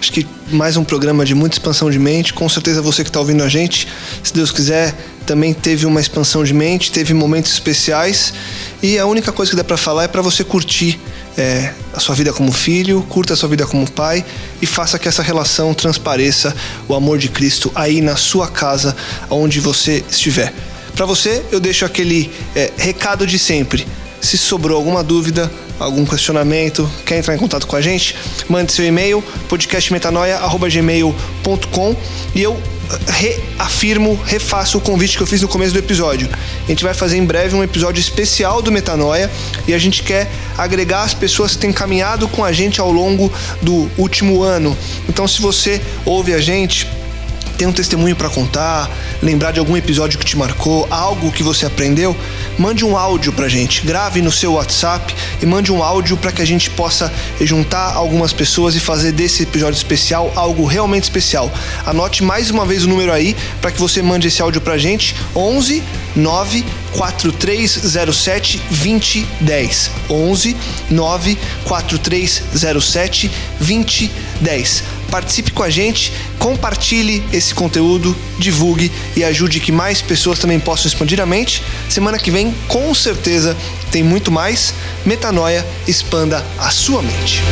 Acho que mais um programa de muita expansão de mente. Com certeza você que está ouvindo a gente, se Deus quiser, também teve uma expansão de mente, teve momentos especiais. E a única coisa que dá para falar é para você curtir é, a sua vida como filho, curta a sua vida como pai e faça que essa relação transpareça o amor de Cristo aí na sua casa, onde você estiver. Para você, eu deixo aquele é, recado de sempre. Se sobrou alguma dúvida, algum questionamento, quer entrar em contato com a gente, mande seu e-mail podcastmetanoia@gmail.com e eu reafirmo, refaço o convite que eu fiz no começo do episódio. A gente vai fazer em breve um episódio especial do Metanoia e a gente quer agregar as pessoas que têm caminhado com a gente ao longo do último ano. Então, se você ouve a gente, tem um testemunho para contar, lembrar de algum episódio que te marcou, algo que você aprendeu, mande um áudio pra gente. Grave no seu WhatsApp e mande um áudio para que a gente possa juntar algumas pessoas e fazer desse episódio especial algo realmente especial. Anote mais uma vez o número aí para que você mande esse áudio pra gente. 11 9 4307 2010. 11 9 4307 2010. Participe com a gente, compartilhe esse conteúdo, divulgue e ajude que mais pessoas também possam expandir a mente. Semana que vem, com certeza, tem muito mais. Metanoia, expanda a sua mente.